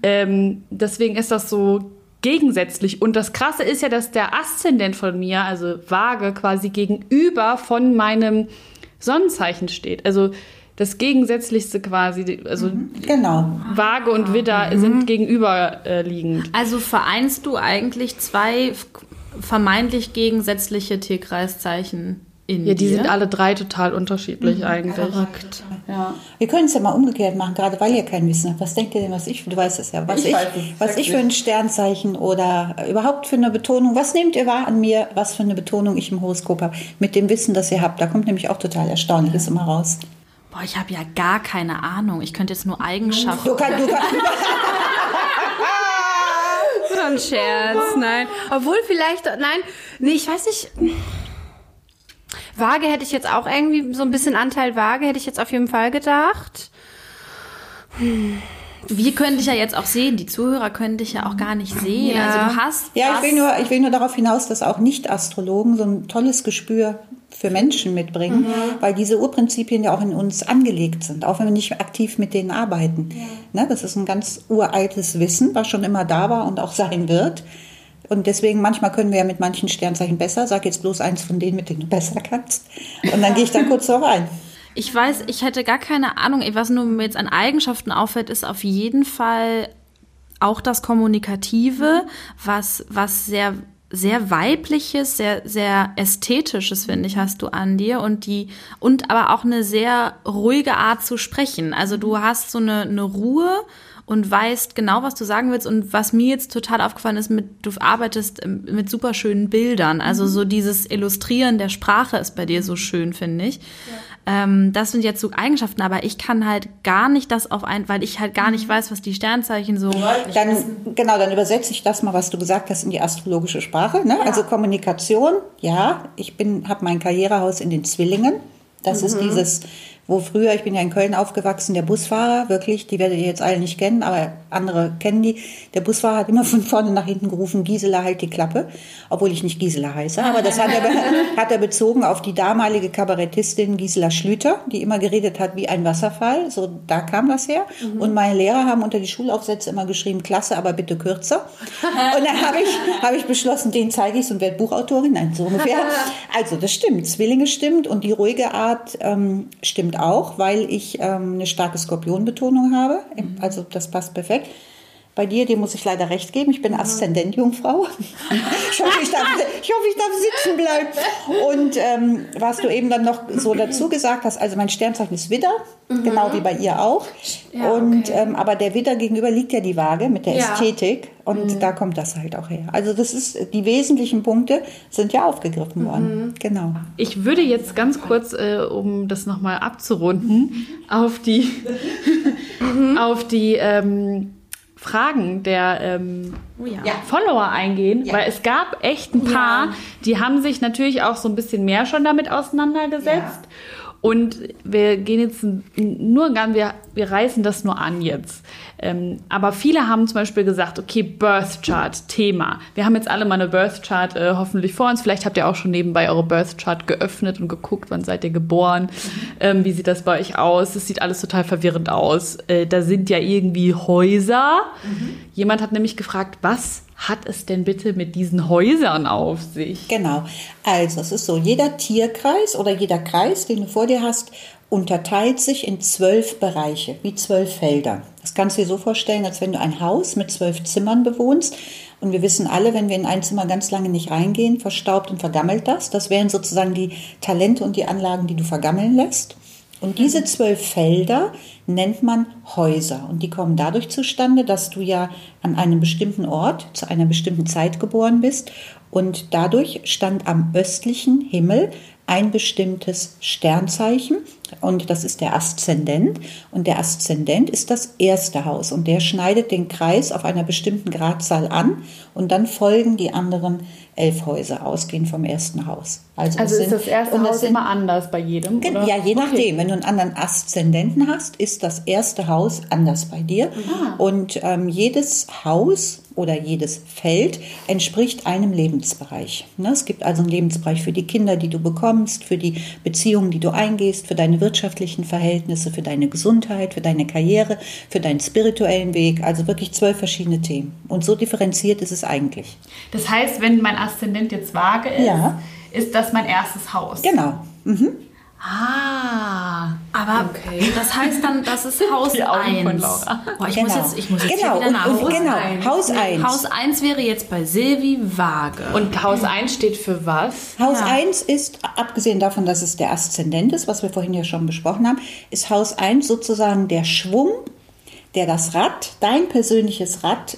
Ähm, deswegen ist das so gegensätzlich. Und das Krasse ist ja, dass der Aszendent von mir, also Waage, quasi gegenüber von meinem Sonnenzeichen steht. Also das Gegensätzlichste quasi, also Genau. Waage und Widder sind gegenüberliegend. Also vereinst du eigentlich zwei vermeintlich gegensätzliche Tierkreiszeichen in Ja, die dir? sind alle drei total unterschiedlich eigentlich. verrückt. Ja. Wir können es ja mal umgekehrt machen, gerade weil ihr kein Wissen habt. Was denkt ihr denn, was ich, du weißt es ja, was ich, es, was ich für ein Sternzeichen oder überhaupt für eine Betonung, was nehmt ihr wahr an mir, was für eine Betonung ich im Horoskop habe, mit dem Wissen, das ihr habt. Da kommt nämlich auch total Erstaunliches immer raus. Boah, ich habe ja gar keine Ahnung. Ich könnte jetzt nur Eigenschaften. Du kannst, du kannst, <laughs> So ein Scherz, nein. Obwohl vielleicht, nein, nee, ich weiß nicht. Waage hätte ich jetzt auch irgendwie, so ein bisschen Anteil Waage hätte ich jetzt auf jeden Fall gedacht. Wir können dich ja jetzt auch sehen. Die Zuhörer können dich ja auch gar nicht sehen. Ja. Also du hast ja, ich will, nur, ich will nur darauf hinaus, dass auch Nicht-Astrologen so ein tolles Gespür für Menschen mitbringen, weil diese Urprinzipien ja auch in uns angelegt sind, auch wenn wir nicht aktiv mit denen arbeiten. Ne, das ist ein ganz uraltes Wissen, was schon immer da war und auch sein wird. Und deswegen, manchmal können wir ja mit manchen Sternzeichen besser. Sag jetzt bloß eins von denen, mit denen du besser kannst. Und dann gehe ich da kurz drauf ein. Ich weiß, ich hätte gar keine Ahnung. Was nur mir jetzt an Eigenschaften auffällt, ist auf jeden Fall auch das Kommunikative, was, was sehr sehr weibliches, sehr, sehr ästhetisches, finde ich, hast du an dir und die, und aber auch eine sehr ruhige Art zu sprechen. Also du hast so eine, eine Ruhe und weißt genau, was du sagen willst. Und was mir jetzt total aufgefallen ist, mit, du arbeitest ähm, mit super schönen Bildern. Also so dieses Illustrieren der Sprache ist bei dir so schön, finde ich. Ja. Ähm, das sind jetzt so Eigenschaften, aber ich kann halt gar nicht das auf ein, weil ich halt gar nicht mhm. weiß, was die Sternzeichen so. Dann, genau, dann übersetze ich das mal, was du gesagt hast, in die astrologische Sprache. Ne? Ja. Also Kommunikation, ja, ich bin, habe mein Karrierehaus in den Zwillingen. Das mhm. ist dieses wo früher, ich bin ja in Köln aufgewachsen, der Busfahrer, wirklich, die werdet ihr jetzt alle nicht kennen, aber andere kennen die. Der Busfahrer hat immer von vorne nach hinten gerufen, Gisela, halt die Klappe, obwohl ich nicht Gisela heiße, aber das hat er, <laughs> hat er bezogen auf die damalige Kabarettistin Gisela Schlüter, die immer geredet hat wie ein Wasserfall, so da kam das her. Mhm. Und meine Lehrer haben unter die Schulaufsätze immer geschrieben, klasse, aber bitte kürzer. <laughs> Und dann habe ich, hab ich beschlossen, den zeige ich und werde Buchautorin, nein, so ungefähr. <laughs> Also das stimmt, Zwillinge stimmt und die ruhige Art ähm, stimmt auch, weil ich ähm, eine starke Skorpionbetonung habe. Mhm. Also das passt perfekt. Bei dir, dem muss ich leider recht geben. Ich bin mhm. Aszendent-Jungfrau. <laughs> ich, hoffe, ich, darf, ich hoffe, ich darf sitzen bleiben. Und ähm, was du eben dann noch so dazu gesagt hast, also mein Sternzeichen ist Widder, mhm. genau wie bei ihr auch. Ja, und okay. ähm, aber der Widder gegenüber liegt ja die Waage mit der ja. Ästhetik. Und mhm. da kommt das halt auch her. Also das ist, die wesentlichen Punkte sind ja aufgegriffen worden. Mhm. Genau. Ich würde jetzt ganz kurz, äh, um das nochmal abzurunden, auf die, <laughs> mhm. auf die ähm, Fragen der ähm, oh ja. Follower eingehen, ja. weil es gab echt ein paar, ja. die haben sich natürlich auch so ein bisschen mehr schon damit auseinandergesetzt. Und wir gehen jetzt nur ganz, wir, wir reißen das nur an jetzt. Ähm, aber viele haben zum Beispiel gesagt, okay, Birth Chart, Thema. Wir haben jetzt alle mal eine Birth Chart äh, hoffentlich vor uns. Vielleicht habt ihr auch schon nebenbei eure Birth Chart geöffnet und geguckt, wann seid ihr geboren. Ähm, wie sieht das bei euch aus? Es sieht alles total verwirrend aus. Äh, da sind ja irgendwie Häuser. Mhm. Jemand hat nämlich gefragt, was hat es denn bitte mit diesen Häusern auf sich? Genau. Also es ist so, jeder Tierkreis oder jeder Kreis, den du vor dir hast, unterteilt sich in zwölf Bereiche, wie zwölf Felder. Das kannst du dir so vorstellen, als wenn du ein Haus mit zwölf Zimmern bewohnst. Und wir wissen alle, wenn wir in ein Zimmer ganz lange nicht reingehen, verstaubt und vergammelt das. Das wären sozusagen die Talente und die Anlagen, die du vergammeln lässt. Und diese zwölf Felder nennt man Häuser. Und die kommen dadurch zustande, dass du ja an einem bestimmten Ort zu einer bestimmten Zeit geboren bist. Und dadurch stand am östlichen Himmel ein bestimmtes Sternzeichen und das ist der Aszendent. Und der Aszendent ist das erste Haus. Und der schneidet den Kreis auf einer bestimmten Gradzahl an. Und dann folgen die anderen elf Häuser ausgehend vom ersten Haus. Also, also ist das erste das Haus sind, immer anders bei jedem? Oder? Ja, je nachdem. Okay. Wenn du einen anderen Aszendenten hast, ist das erste Haus anders bei dir. Ah. Und ähm, jedes Haus oder jedes Feld entspricht einem Lebensbereich. Ne? Es gibt also einen Lebensbereich für die Kinder, die du bekommst, für die Beziehungen, die du eingehst, für deine wirtschaftlichen Verhältnisse, für deine Gesundheit, für deine Karriere, für deinen spirituellen Weg. Also wirklich zwölf verschiedene Themen. Und so differenziert ist es eigentlich. Das heißt, wenn mein Aszendent jetzt vage ist, ja. ist das mein erstes Haus. Genau. Mhm. Ah, aber okay. das heißt dann, das ist <laughs> Haus 1. Boah, ich, genau. muss jetzt, ich muss jetzt genau. wieder nach Haus genau. 1. Haus 1. Haus 1 wäre jetzt bei Silvi Waage. Und Haus 1 steht für was? Haus ja. 1 ist, abgesehen davon, dass es der Aszendent ist, was wir vorhin ja schon besprochen haben, ist Haus 1 sozusagen der Schwung, der das Rad, dein persönliches Rad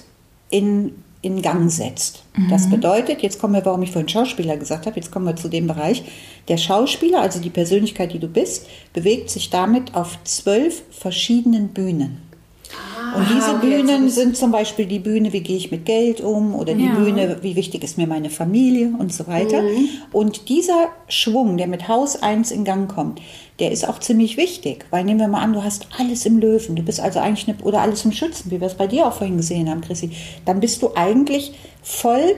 in in Gang setzt. Mhm. Das bedeutet, jetzt kommen wir, warum ich vorhin Schauspieler gesagt habe, jetzt kommen wir zu dem Bereich, der Schauspieler, also die Persönlichkeit, die du bist, bewegt sich damit auf zwölf verschiedenen Bühnen. Ah, und diese okay, Bühnen sind zum Beispiel die Bühne, wie gehe ich mit Geld um? Oder die ja. Bühne, wie wichtig ist mir meine Familie? Und so weiter. Mhm. Und dieser Schwung, der mit Haus 1 in Gang kommt, der ist auch ziemlich wichtig, weil nehmen wir mal an, du hast alles im Löwen, du bist also eigentlich eine, oder alles im Schützen, wie wir es bei dir auch vorhin gesehen haben, Chrissy, dann bist du eigentlich voll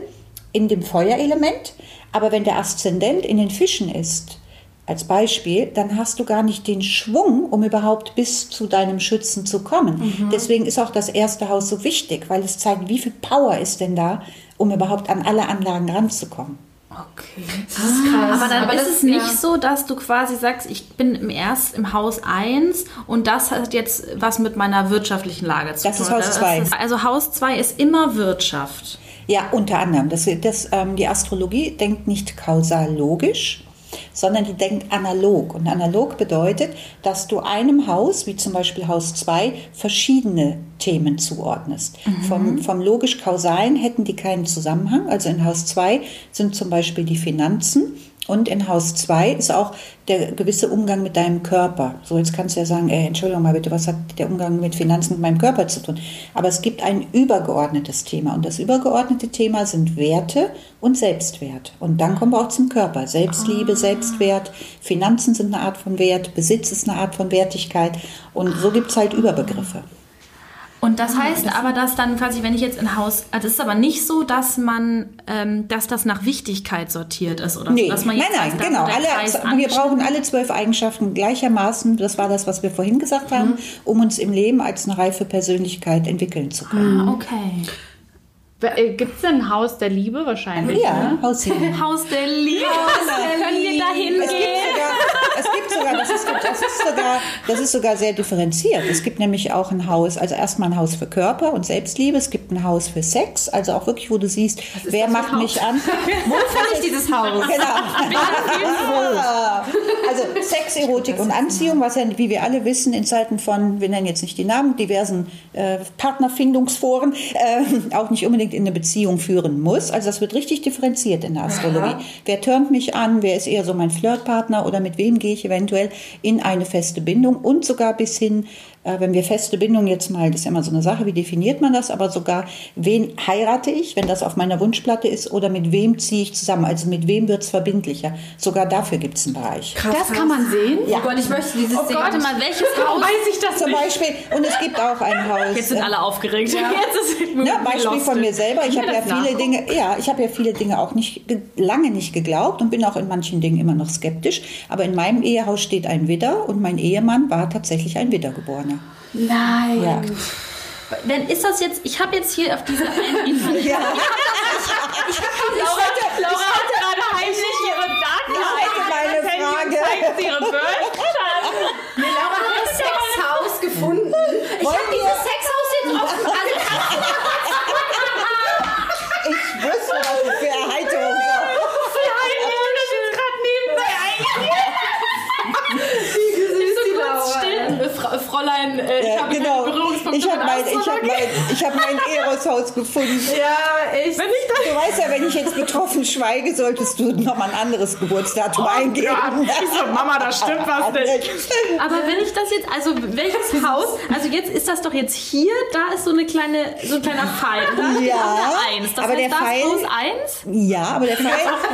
in dem Feuerelement, aber wenn der Aszendent in den Fischen ist, als Beispiel, dann hast du gar nicht den Schwung, um überhaupt bis zu deinem Schützen zu kommen. Mhm. Deswegen ist auch das erste Haus so wichtig, weil es zeigt, wie viel Power ist denn da, um überhaupt an alle Anlagen ranzukommen. Okay. Das ist krass. Aber dann Aber ist das es nicht ja- so, dass du quasi sagst, ich bin im erst im Haus 1 und das hat jetzt was mit meiner wirtschaftlichen Lage zu Das tun. ist Haus zwei. also Haus 2 ist immer Wirtschaft. Ja, unter anderem. Das, das, ähm, die Astrologie denkt nicht kausal logisch, sondern die denkt analog. Und analog bedeutet, dass du einem Haus, wie zum Beispiel Haus 2, verschiedene Themen zuordnest. Vom, vom logisch-kausalen hätten die keinen Zusammenhang. Also in Haus 2 sind zum Beispiel die Finanzen. Und in Haus 2 ist auch der gewisse Umgang mit deinem Körper. So, jetzt kannst du ja sagen, ey, Entschuldigung mal bitte, was hat der Umgang mit Finanzen mit meinem Körper zu tun? Aber es gibt ein übergeordnetes Thema. Und das übergeordnete Thema sind Werte und Selbstwert. Und dann kommen wir auch zum Körper. Selbstliebe, Selbstwert, Finanzen sind eine Art von Wert, Besitz ist eine Art von Wertigkeit. Und so gibt es halt Überbegriffe. Und das heißt aber, dass dann quasi, wenn ich jetzt in Haus, also es ist aber nicht so, dass man, ähm, dass das nach Wichtigkeit sortiert ist oder Nee, so, dass man nein, jetzt nein, sagt, da, genau. der Alle, wir brauchen alle zwölf Eigenschaften gleichermaßen, das war das, was wir vorhin gesagt haben, Mhm. um uns im Leben als eine reife Persönlichkeit entwickeln zu können. Ah, okay. Gibt es denn ein Haus der Liebe wahrscheinlich? Ja, Ne? Hausheben. Haus der Liebe. <laughs> Können wir da hingehen? Es gibt sogar, das ist, das, ist sogar, das ist sogar sehr differenziert. Es gibt nämlich auch ein Haus, also erstmal ein Haus für Körper und Selbstliebe. Es gibt ein Haus für Sex, also auch wirklich, wo du siehst, wer macht mich an. <laughs> Wo finde ich dieses Haus? Genau. also Sex, Erotik und Anziehung, was ja, wie wir alle wissen, in Zeiten von, wir nennen jetzt nicht die Namen, diversen äh, Partnerfindungsforen, äh, auch nicht unbedingt in eine Beziehung führen muss. Also das wird richtig differenziert in der Astrologie. Wer turnt mich an, wer ist eher so mein Flirtpartner oder mit wem gehe ich eventuell in eine feste Bindung und sogar bis hin, wenn wir feste Bindung jetzt mal, das ist ja immer so eine Sache, wie definiert man das, aber sogar, wen heirate ich, wenn das auf meiner Wunschplatte ist, oder mit wem ziehe ich zusammen, also mit wem wird es verbindlicher. Sogar dafür gibt es einen Bereich. Das kann man sehen? Ja. Oh Gott, ich möchte dieses Oh Ding. Gott, mal welches <laughs> Warum Haus? weiß ich das Zum nicht? Beispiel, und es gibt auch ein <laughs> Haus. Jetzt sind äh, alle aufgeregt. Jetzt ist Ne, Beispiel von mir selber. Ich habe ja viele Dinge, ja, ich habe ja viele Dinge auch nicht ge- lange nicht geglaubt und bin auch in manchen Dingen immer noch skeptisch. Aber in meinem Ehehaus steht ein Widder und mein Ehemann war tatsächlich ein Widdergeborener. Nein. Ja. Wenn ist das jetzt, ich habe jetzt hier auf dieser einen ja. Laura, Laura hat gerade heimlich ihre Daten meine Frage. zeigt ihre. <laughs> Laura hat das Sexhaus gefunden. Ich habe dieses Sexhaus jetzt offen. Also, Ich wusste, was es für Erheiterung war. Das ist gerade nebenbei so kurz still. Äh, Fra Fräulein, äh, ich Ja, habe genau. Berührungspunkte Ich habe mein, ich hab mein, ich hab mein Eros-Haus gefunden. <laughs> ja, ich. Wenn ich das Du weißt ja, wenn ich jetzt betroffen schweige, solltest du nochmal ein anderes Geburtsdatum eingeben. Ich so, Mama, da stimmt was <laughs> nicht. Aber wenn ich das jetzt, also welches Haus, also jetzt ist das doch jetzt hier, da ist so eine kleine, so ein kleiner Pfeil. <laughs> Da Ja, 1. Das aber heißt, der Pfeil- ist Haus 1? Ja, aber der Pfeil,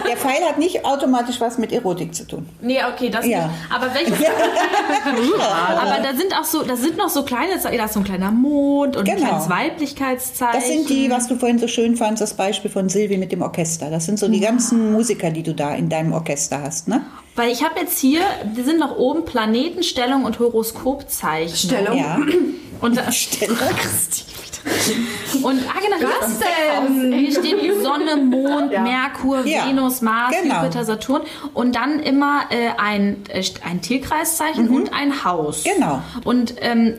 der Pfeil hat nicht automatisch was mit Erotik zu tun. Nee, okay, das Ja. nicht. Aber welches? aber da sind auch so, da sind noch so kleine, da ist so ein kleiner Mond und ein Genau. kleines Weiblichkeitszeichen. Das sind die, was du vorhin so schön fandst, das Beispiel von Silvi mit dem Orchester. Das sind so die ganzen Musiker, die du da in deinem Orchester hast, ne? Weil ich habe jetzt hier, die sind noch oben Planetenstellung und Horoskopzeichen. Stellung. Ja. Und da, <laughs> <laughs> Stellung. <laughs> Und ah, genau, Was denn? hier steht Sonne, Mond, <laughs> Merkur, Ja, Venus, Mars, genau. Jupiter, Saturn und dann immer äh, ein, äh, ein Tierkreiszeichen und ein Haus. Mhm. Genau. Und ähm,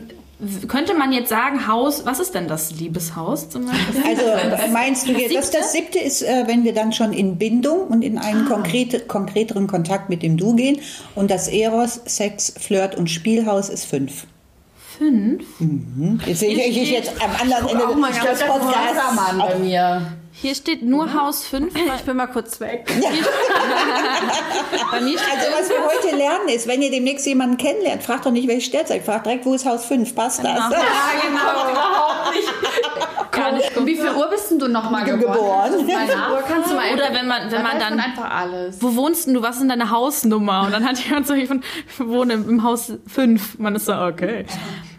könnte man jetzt sagen, Haus, was ist denn das Liebeshaus zum Beispiel? <laughs> Also meinst du jetzt, das, das siebte ist, äh, wenn wir dann schon in Bindung und in einen konkrete, konkreteren Kontakt mit dem Du gehen. Und das Eros, Sex, Flirt und Spielhaus ist fünf. Fünf. Jetzt sehe ich dich jetzt am anderen Ende auch mal des ganz Podcasts. Bei mir. Hier steht nur Haus 5. Ich bin mal kurz weg. <laughs> Bei mir steht Also was wir heute lernen ist, wenn ihr demnächst jemanden kennenlernt, fragt doch nicht, welches Sternzeit, fragt direkt, wo ist Haus 5, passt das? Genau. Gar nicht. Um wie viel Uhr bist denn du nochmal geboren? Geboren. Kannst du mal Oder wenn man, wenn man dann einfach alles. wo wohnst denn du? Was ist denn deine Hausnummer? Und dann hat jemand so von, ich wohne im Haus 5. Man ist so, okay.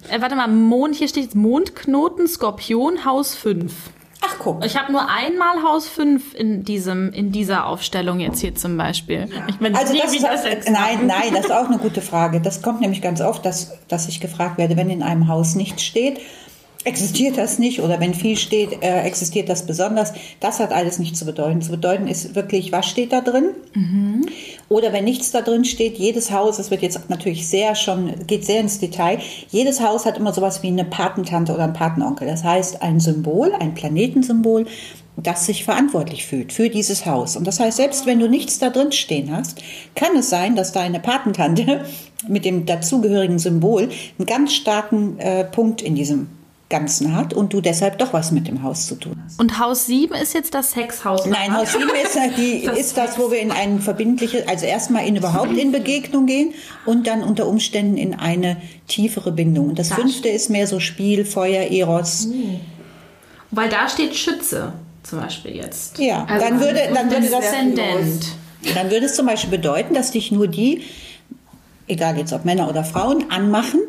Äh, warte mal, Mond, hier steht Mondknoten, Skorpion, Haus 5. Ach guck. Ich habe nur einmal Haus 5 in diesem, in dieser Aufstellung jetzt hier zum Beispiel. Ich bin Also das ist, wieder jetzt nein, nein, das ist auch eine gute Frage. Das kommt nämlich ganz oft, dass, dass ich gefragt werde, wenn in einem Haus nichts steht, existiert das nicht oder wenn viel steht, äh, existiert das besonders. Das hat alles nicht zu bedeuten. Zu bedeuten ist wirklich, was steht da drin? Mhm. Oder wenn nichts da drin steht, jedes Haus, das wird jetzt natürlich sehr schon, geht sehr ins Detail, jedes Haus hat immer sowas wie eine Patentante oder ein Patenonkel. Das heißt, ein Symbol, ein Planetensymbol, das sich verantwortlich fühlt für dieses Haus. Und das heißt, selbst wenn du nichts da drin stehen hast, kann es sein, dass deine Patentante <laughs> mit dem dazugehörigen Symbol einen ganz starken äh, Punkt in diesem Ganzen hat und du deshalb doch was mit dem Haus zu tun hast. Und Haus 7 ist jetzt das Sexhaus? Nein, Haus 7 ist, die, das, ist das, wo wir in ein verbindliches, also erstmal in überhaupt in Begegnung gehen und dann unter Umständen in eine tiefere Bindung. Und das, das fünfte ist mehr so Spiel, Feuer, Eros. Mhm. Weil da steht Schütze zum Beispiel jetzt. Ja, also dann würde, dann würde das, dann würde es zum Beispiel bedeuten, dass dich nur die, egal jetzt ob Männer oder Frauen, anmachen,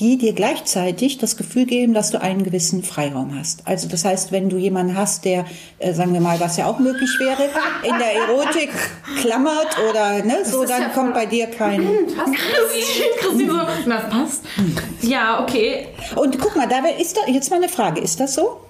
die dir gleichzeitig das Gefühl geben, dass du einen gewissen Freiraum hast. Also das heißt, wenn du jemanden hast, der, äh, sagen wir mal, was ja auch möglich wäre, in der Erotik klammert oder ne, so, dann ja kommt bei dir kein... Christine so, na, passt. Ja, okay. Und guck mal, da ist da, jetzt mal eine Frage, ist das so?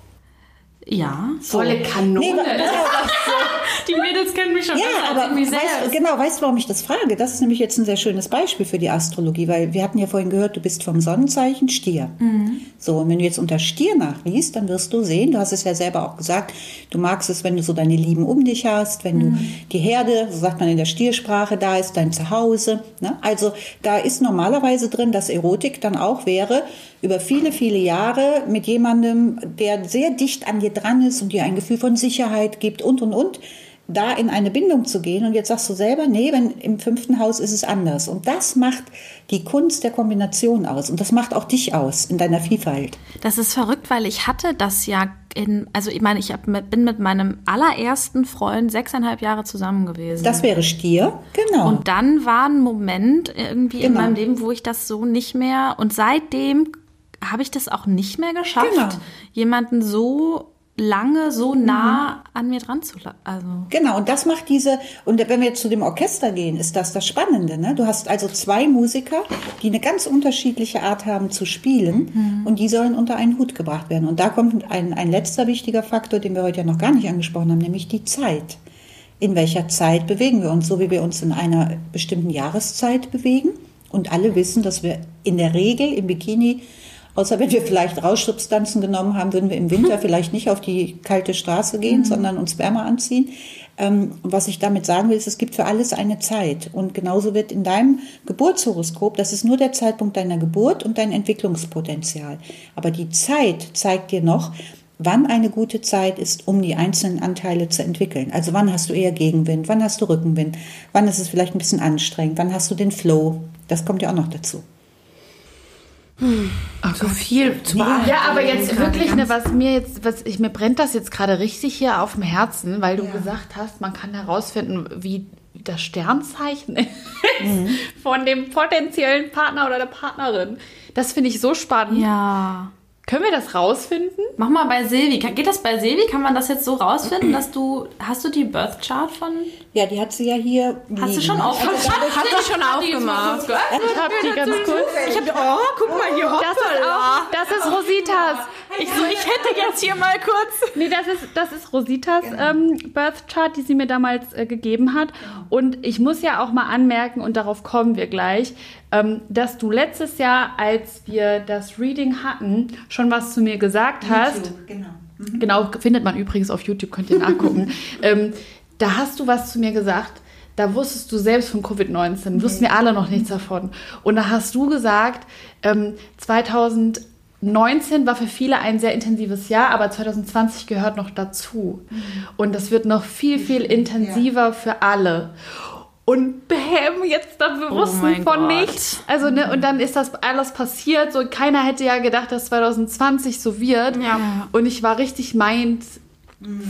Ja, so. volle Kanone. Nee, <laughs> Die Mädels kennen mich schon ja, aber weißt, genau, weißt du, warum ich das frage? Das ist nämlich jetzt ein sehr schönes Beispiel für die Astrologie, weil wir hatten ja vorhin gehört, du bist vom Sonnenzeichen Stier. Mhm. So, und wenn du jetzt unter Stier nachliest, dann wirst du sehen, du hast es ja selber auch gesagt, du magst es, wenn du so deine Lieben um dich hast, wenn mhm. du die Herde, so sagt man in der Stiersprache, da ist dein Zuhause. Ne? Also da ist normalerweise drin, dass Erotik dann auch wäre, über viele, viele Jahre mit jemandem, der sehr dicht an dir dran ist und dir ein Gefühl von Sicherheit gibt und, und, und, da in eine Bindung zu gehen. Und jetzt sagst du selber, nee, wenn, im fünften Haus ist es anders. Und das macht die Kunst der Kombination aus. Und das macht auch dich aus in deiner Vielfalt. Das ist verrückt, weil ich hatte das ja in, also ich meine, ich bin mit meinem allerersten Freund sechseinhalb Jahre zusammen gewesen. Das wäre Stier, genau. Und dann war ein Moment irgendwie genau. in meinem Leben, wo ich das so nicht mehr, und seitdem habe ich das auch nicht mehr geschafft, genau. jemanden so lange so nah mhm. an mir dran zu also genau und das macht diese und wenn wir jetzt zu dem Orchester gehen ist das das Spannende ne? du hast also zwei Musiker die eine ganz unterschiedliche Art haben zu spielen mhm. und die sollen unter einen Hut gebracht werden und da kommt ein, ein letzter wichtiger Faktor den wir heute ja noch gar nicht angesprochen haben nämlich die Zeit in welcher Zeit bewegen wir uns so wie wir uns in einer bestimmten Jahreszeit bewegen und alle wissen dass wir in der Regel im Bikini Außer wenn wir vielleicht Rauschsubstanzen genommen haben, würden wir im Winter vielleicht nicht auf die kalte Straße gehen, mhm. sondern uns wärmer anziehen. Ähm, was ich damit sagen will, ist, es gibt für alles eine Zeit. Und genauso wird in deinem Geburtshoroskop, das ist nur der Zeitpunkt deiner Geburt und dein Entwicklungspotenzial. Aber die Zeit zeigt dir noch, wann eine gute Zeit ist, um die einzelnen Anteile zu entwickeln. Also wann hast du eher Gegenwind, wann hast du Rückenwind, wann ist es vielleicht ein bisschen anstrengend, wann hast du den Flow. Das kommt ja auch noch dazu. Hm. Ach, so viel zu beachten. Ja, aber jetzt wirklich, ne, was mir jetzt, was ich mir brennt das jetzt gerade richtig hier auf dem Herzen, weil du ja. gesagt hast, man kann herausfinden, wie das Sternzeichen <laughs> ist mhm. von dem potenziellen Partner oder der Partnerin. Das finde ich so spannend. Ja. Können wir das rausfinden? Mach mal bei Silvi. Geht das bei Silvi? Kann man das jetzt so rausfinden, dass du. Hast du die Birth Chart von. Ja, die hat sie ja hier. Hast du schon aufgemacht? Also, hat sie schon aufgemacht? Ich habe die ganz kurz. Ich hab, oh, guck mal hier. Das ist, auch, das ist Rositas. Ich, so, ich hätte jetzt hier mal kurz. Nee, das ist, das ist Rositas genau. ähm, Birth Chart, die sie mir damals äh, gegeben hat. Und ich muss ja auch mal anmerken, und darauf kommen wir gleich, ähm, dass du letztes Jahr, als wir das Reading hatten, schon was zu mir gesagt YouTube, hast. Genau. Mhm. Genau, findet man übrigens auf YouTube, könnt ihr nachgucken. <laughs> ähm, da hast du was zu mir gesagt. Da wusstest du selbst von Covid-19, okay. wussten wir alle noch nichts davon. Und da hast du gesagt, ähm, 2019 war für viele ein sehr intensives Jahr, aber 2020 gehört noch dazu. Mhm. Und das wird noch viel, viel intensiver ja. für alle und bäm, jetzt da Bewusstsein oh von Gott. nichts. Also, ne, und dann ist das alles passiert. So, keiner hätte ja gedacht, dass 2020 so wird. Ja. Und ich war richtig meint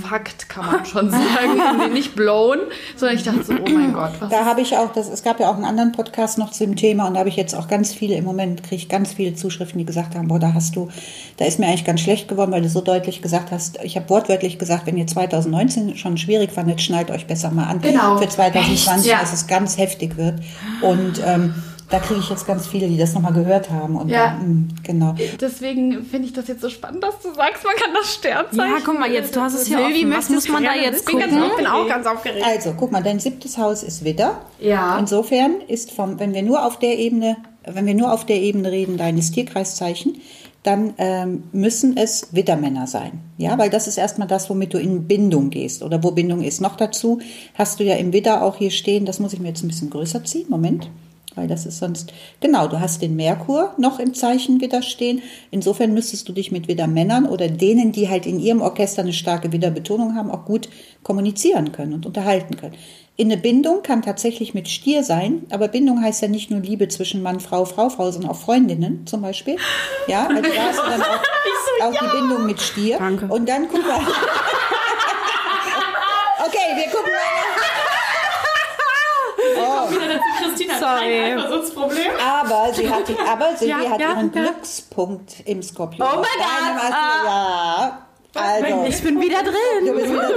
Fakt, kann man schon <laughs> sagen. nicht blown, sondern ich dachte so, oh mein Gott. Was da habe ich auch, das, es gab ja auch einen anderen Podcast noch zu dem Thema und da habe ich jetzt auch ganz viele, im Moment kriege ich ganz viele Zuschriften, die gesagt haben, boah, da hast du, da ist mir eigentlich ganz schlecht geworden, weil du so deutlich gesagt hast, ich habe wortwörtlich gesagt, wenn ihr 2019 schon schwierig fandet, schnallt euch besser mal an. Genau. Für 2020, ja. dass es ganz heftig wird. Und ähm, da kriege ich jetzt ganz viele, die das nochmal gehört haben. Und Ja. dann, mm, genau. Deswegen finde ich das jetzt so spannend, dass du sagst, man kann das Sternzeichen. Ja, guck mal, jetzt, du hast es hier Silvi, offen. Was muss man da jetzt Ich bin, ganz, gucken? ich bin auch ganz aufgeregt. Also, guck mal, dein siebtes Haus ist Widder. Ja. Insofern ist vom, wenn wir nur auf der Ebene, wenn wir nur auf der Ebene reden deines Tierkreiszeichen, dann ähm, müssen es Widdermänner sein. Ja, weil das ist erstmal das, womit du in Bindung gehst oder wo Bindung ist. Noch dazu hast du ja im Widder auch hier stehen, das muss ich mir jetzt ein bisschen größer ziehen. Moment. Weil das ist sonst, genau, du hast den Merkur noch im Zeichen Widder stehen. Insofern müsstest du dich mit Widdermännern oder denen, die halt in ihrem Orchester eine starke Widderbetonung haben, auch gut kommunizieren können und unterhalten können. In eine Bindung kann tatsächlich mit Stier sein, aber Bindung heißt ja nicht nur Liebe zwischen Mann, Frau, Frau, Frau, sondern auch Freundinnen zum Beispiel. Ja, also da hast du dann auch, <laughs> auch die Bindung mit Stier. Danke. Und dann guck mal. <laughs> Okay, wir gucken mal. Christina Sorry. kein Eifersuchtsproblem. Aber sie hat, aber Silvi Ja, hat ja, ihren ja. Glückspunkt im Skorpion. Oh mein Gott, Ast- Ja. Also, Ich bin wieder du drin. bist wieder drin.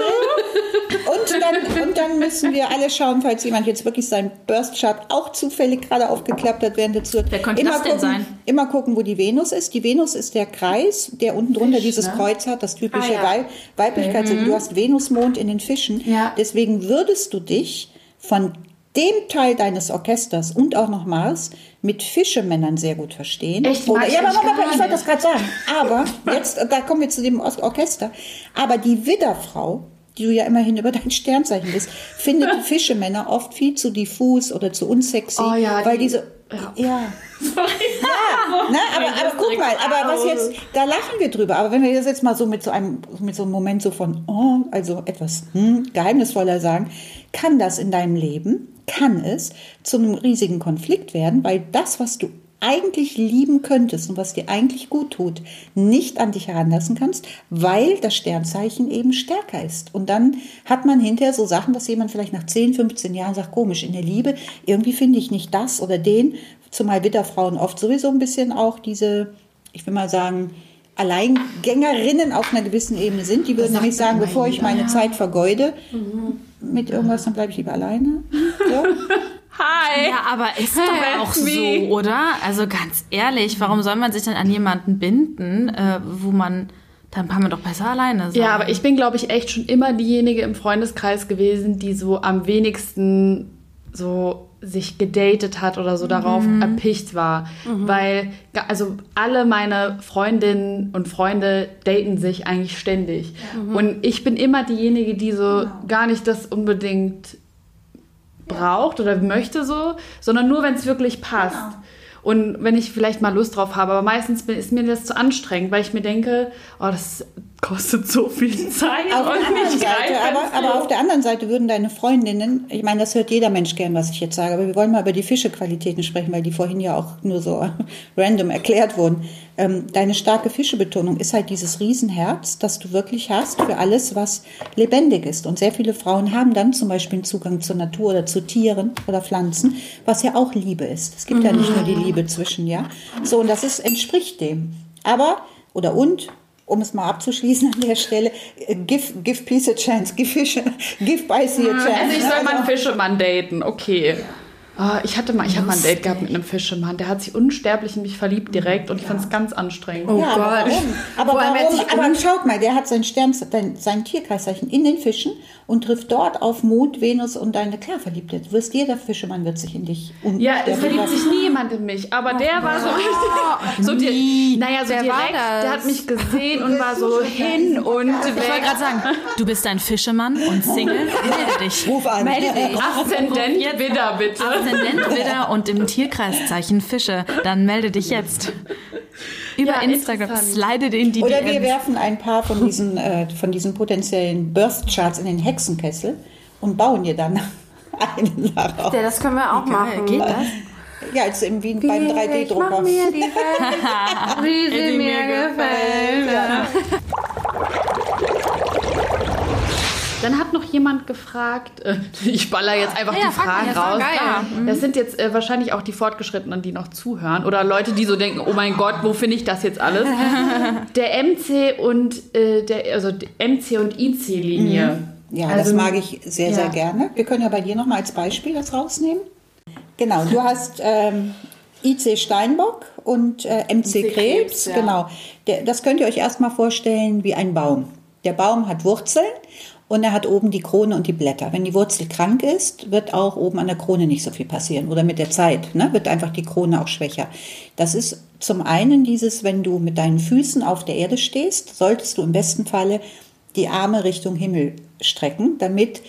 Und dann, und dann müssen wir alle schauen, falls jemand jetzt wirklich seinen Burst-Chart auch zufällig gerade aufgeklappt hat während der Tour. Wer könnte immer das denn gucken, sein? Immer gucken, wo die Venus ist. Die Venus ist der Kreis, der unten drunter dieses Kreuz hat, das typische Ah, ja. Weib Weiblichkeit. Du hast Venus-Mond in den Fischen. Ja. Deswegen würdest du dich von dem Teil deines Orchesters und auch noch Mars mit Fischemännern sehr gut verstehen. Echt? Oder, ja, aber Moment, ich wollte das gerade sagen. Aber jetzt, da kommen wir zu dem Or- Orchester. Aber die Widderfrau, die du ja immerhin über dein Sternzeichen bist, findet <laughs> Fischemänner oft viel zu diffus oder zu unsexy, Oh ja, weil die- diese ja. <laughs> Ja, ne, aber, aber guck mal, aber was jetzt, da lachen wir drüber. Aber wenn wir das jetzt mal so mit so einem, mit so einem Moment so von, oh, also etwas hm, geheimnisvoller sagen, kann das in deinem Leben, kann es zu einem riesigen Konflikt werden, weil das, was du eigentlich lieben könntest und was dir eigentlich gut tut, nicht an dich heranlassen kannst, weil das Sternzeichen eben stärker ist. Und dann hat man hinterher so Sachen, dass jemand vielleicht nach 10, 15 Jahren sagt, komisch, in der Liebe, irgendwie finde ich nicht das oder den, zumal Widderfrauen oft sowieso ein bisschen auch diese, ich will mal sagen, Alleingängerinnen auf einer gewissen Ebene sind. Die würden nämlich sagen, bevor ich meine Zeit vergeude mit irgendwas, dann bleibe ich lieber alleine. So. <laughs> Hi. Ja, aber ist doch auch so, oder? Also ganz ehrlich, warum soll man sich dann an jemanden binden, äh, wo man, dann kann man doch besser alleine sein. Ja, aber ich bin, glaube ich, echt schon immer diejenige im Freundeskreis gewesen, die so am wenigsten so sich gedatet hat oder so darauf erpicht war. Weil, ga- also alle meine Freundinnen und Freunde daten sich eigentlich ständig. Und ich bin immer diejenige, die so gar nicht das unbedingt braucht oder möchte so, sondern nur, wenn es wirklich passt. Und wenn ich vielleicht mal Lust drauf habe, aber meistens ist mir das zu anstrengend, weil ich mir denke, oh, das kostet so viel Zeit. Auf und ich Seite, aber, aber auf der anderen Seite würden deine Freundinnen, ich meine, das hört jeder Mensch gern, was ich jetzt sage, aber wir wollen mal über die Fischequalitäten sprechen, weil die vorhin ja auch nur so <laughs> random erklärt wurden. Ähm, deine starke Fischebetonung ist halt dieses Riesenherz, das du wirklich hast für alles, was lebendig ist. Und sehr viele Frauen haben dann zum Beispiel einen Zugang zur Natur oder zu Tieren oder Pflanzen, was ja auch Liebe ist. Es gibt ja nicht nur die Liebe zwischen, ja. So, und das ist, entspricht dem. Aber, oder und, um es mal abzuschließen an der Stelle, äh, give, give peace a chance, give, fish, <laughs> give Bicey a chance. Also ich soll mal einen Also- Fischemann daten, okay. Ah, ich hatte mal, ich habe mal ein Date gehabt mit einem Fischemann, der hat sich unsterblich in mich verliebt direkt und ich fand es ganz anstrengend. Oh ja, aber Gott. warum? Aber, er warum? aber schaut mal, der hat sein Stern, sein Tierkreiszeichen in den Fischen und trifft dort auf Mond, Venus und deine, klar, verliebt Du wirst jeder Fischemann wird sich in dich Ja, es verliebt sich verlieben. nie jemand in mich, aber der war so richtig, so die, naja, so war direkt, das? der hat mich gesehen und war so hin und Ich wollte weg. gerade sagen, du bist ein Fischemann und Single, <laughs> melde dich. Ruf an. Melde dich. Aszendent Widder, bitte. Aszendent Widder und im Tierkreiszeichen Fische, dann melde dich jetzt. Über Ja, Instagram, interessant. slide in die Oder wir DMs. werfen ein paar von diesen, äh, von diesen potenziellen Birth-Charts in den Hexenkessel und bauen dir dann <laughs> einen darauf. Ja, das können wir auch machen. Geht das? Ja, jetzt im, wie beim Ich mach 3D-Drucker. mir die Welt, <laughs> wie sie mir gefällt. Dann hat noch jemand gefragt, äh, <laughs> ich baller jetzt einfach Ja, die Fragen raus. geil. Ah, Das sind jetzt äh, wahrscheinlich auch die Fortgeschrittenen, die noch zuhören. Oder Leute, die so denken, oh mein Gott, wo finde ich das jetzt alles? <laughs> der MC und äh, der, also die MC und IC-Linie. Ja, Also, das mag ich sehr, sehr ja. gerne. Wir können ja bei dir nochmal als Beispiel das rausnehmen. Genau, du hast ähm, IC Steinbock und äh, MC, Krebs. Krebs, ja. Genau. Der, das könnt ihr euch erstmal vorstellen wie ein Baum. Der Baum hat Wurzeln und er hat oben die Krone und die Blätter. Wenn die Wurzel krank ist, wird auch oben an der Krone nicht so viel passieren. Oder mit der Zeit ne, wird einfach die Krone auch schwächer. Das ist zum einen dieses, wenn du mit deinen Füßen auf der Erde stehst, solltest du im besten Falle die Arme Richtung Himmel strecken, damit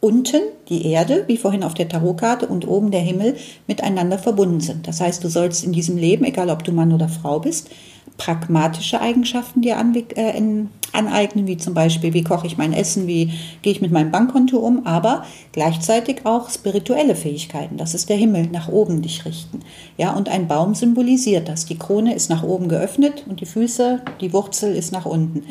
unten die Erde, wie vorhin auf der Tarotkarte, und oben der Himmel miteinander verbunden sind. Das heißt, du sollst in diesem Leben, egal ob du Mann oder Frau bist, pragmatische Eigenschaften dir anwe- äh, in- aneignen, wie zum Beispiel, wie koche ich mein Essen, wie gehe ich mit meinem Bankkonto um, aber gleichzeitig auch spirituelle Fähigkeiten. Das ist der Himmel, nach oben dich richten. Ja, und ein Baum symbolisiert das. Die Krone ist nach oben geöffnet und die Füße, die Wurzel ist nach unten.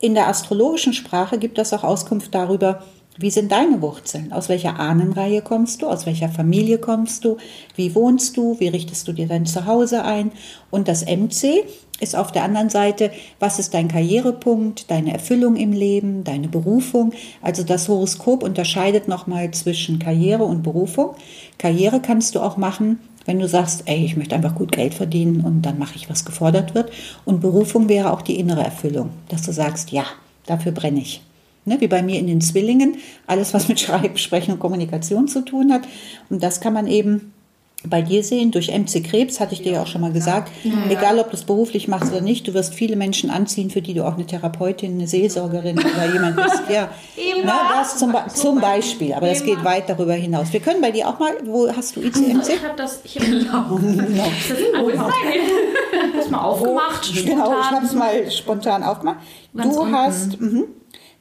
In der astrologischen Sprache gibt das auch Auskunft darüber, wie sind deine Wurzeln? Aus welcher Ahnenreihe kommst du? Aus welcher Familie kommst du? Wie wohnst du? Wie richtest du dir dein Zuhause ein? Und das MC ist auf der anderen Seite, was ist dein Karrierepunkt, deine Erfüllung im Leben, deine Berufung? Also das Horoskop unterscheidet nochmal zwischen Karriere und Berufung. Karriere kannst du auch machen, wenn du sagst, ey, ich möchte einfach gut Geld verdienen und dann mache ich, was gefordert wird. Und Berufung wäre auch die innere Erfüllung, dass du sagst, ja, dafür brenne ich. Ne, wie bei mir in den Zwillingen, alles, was mit Schreiben, Sprechen und Kommunikation zu tun hat. Und das kann man eben bei dir sehen, durch MC Krebs, hatte ich dir ja auch schon mal gesagt, egal ob du es beruflich machst oder nicht, du wirst viele Menschen anziehen, für die du auch eine Therapeutin, eine Seelsorgerin oder jemand bist. Ja, <laughs> Na, das zum, Be zum Beispiel, aber das geht weit darüber hinaus. Wir können bei dir auch mal, wo hast du ICMC? Ich habe das. Ich hab, <laughs> genau. Wo ist das <laughs> mal aufgemacht? Genau, ich habe es mal spontan aufgemacht. Du hast, mhm.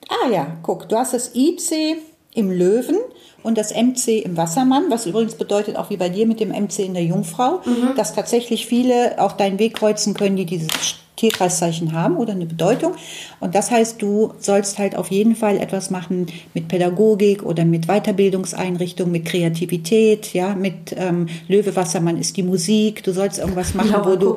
Ah ja, guck, du hast das IC im Löwen und das MC im Wassermann, was übrigens bedeutet, auch wie bei dir mit dem MC in der Jungfrau, Mhm. dass tatsächlich viele auch deinen Weg kreuzen können, die dieses Tierkreiszeichen haben oder eine Bedeutung. Und das heißt, du sollst halt auf jeden Fall etwas machen mit Pädagogik oder mit Weiterbildungseinrichtungen, mit Kreativität, ja, mit ähm, Löwe Wassermann ist die Musik. Du sollst irgendwas machen, wo du,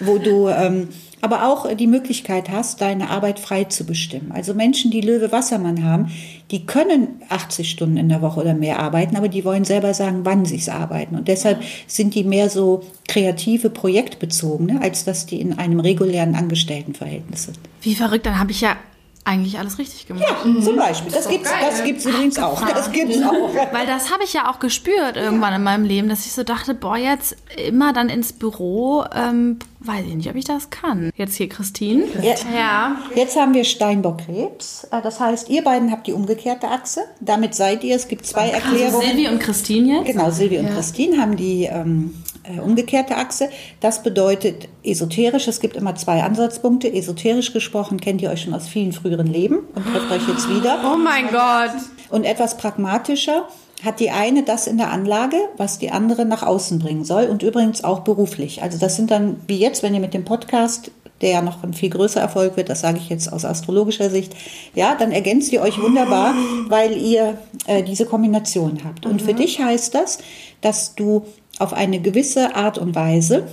wo du ähm, aber auch die Möglichkeit hast, deine Arbeit frei zu bestimmen. Also Menschen, die Löwe Wassermann haben, die können 80 Stunden in der Woche oder mehr arbeiten, aber die wollen selber sagen, wann sie es arbeiten. Und deshalb sind die mehr so kreative, projektbezogene, als dass die in einem regulären Angestelltenverhältnis sind. Wie verrückt, dann habe ich ja eigentlich alles richtig gemacht. Zum Beispiel. Das gibt's, das gibt's übrigens auch. Das gibt's auch. <laughs> Weil das habe ich ja auch gespürt irgendwann in meinem Leben, dass ich so dachte, boah, jetzt immer dann ins Büro, ähm, weiß ich nicht, ob ich das kann. Jetzt hier Christine. Ja. Ja. Jetzt haben wir Steinbock-Krebs. Äh, Das heißt, ihr beiden habt die umgekehrte Achse. Damit seid ihr. Es gibt zwei Erklärungen. Silvi und Christine jetzt. Genau, Silvi und Christine haben die ähm, äh, umgekehrte Achse. Das bedeutet esoterisch. Es gibt immer zwei Ansatzpunkte. Esoterisch gesprochen kennt ihr euch schon aus vielen früheren Leben und trefft euch jetzt wieder. Oh mein Gott. Und etwas pragmatischer hat die eine das in der Anlage, was die andere nach außen bringen soll und übrigens auch beruflich. Also das sind dann, wie jetzt, wenn ihr mit dem Podcast, der ja noch ein viel größer Erfolg wird, das sage ich jetzt aus astrologischer Sicht, ja, dann ergänzt ihr euch wunderbar, weil ihr äh, diese Kombination habt. Und für dich heißt das, dass du auf eine gewisse Art und Weise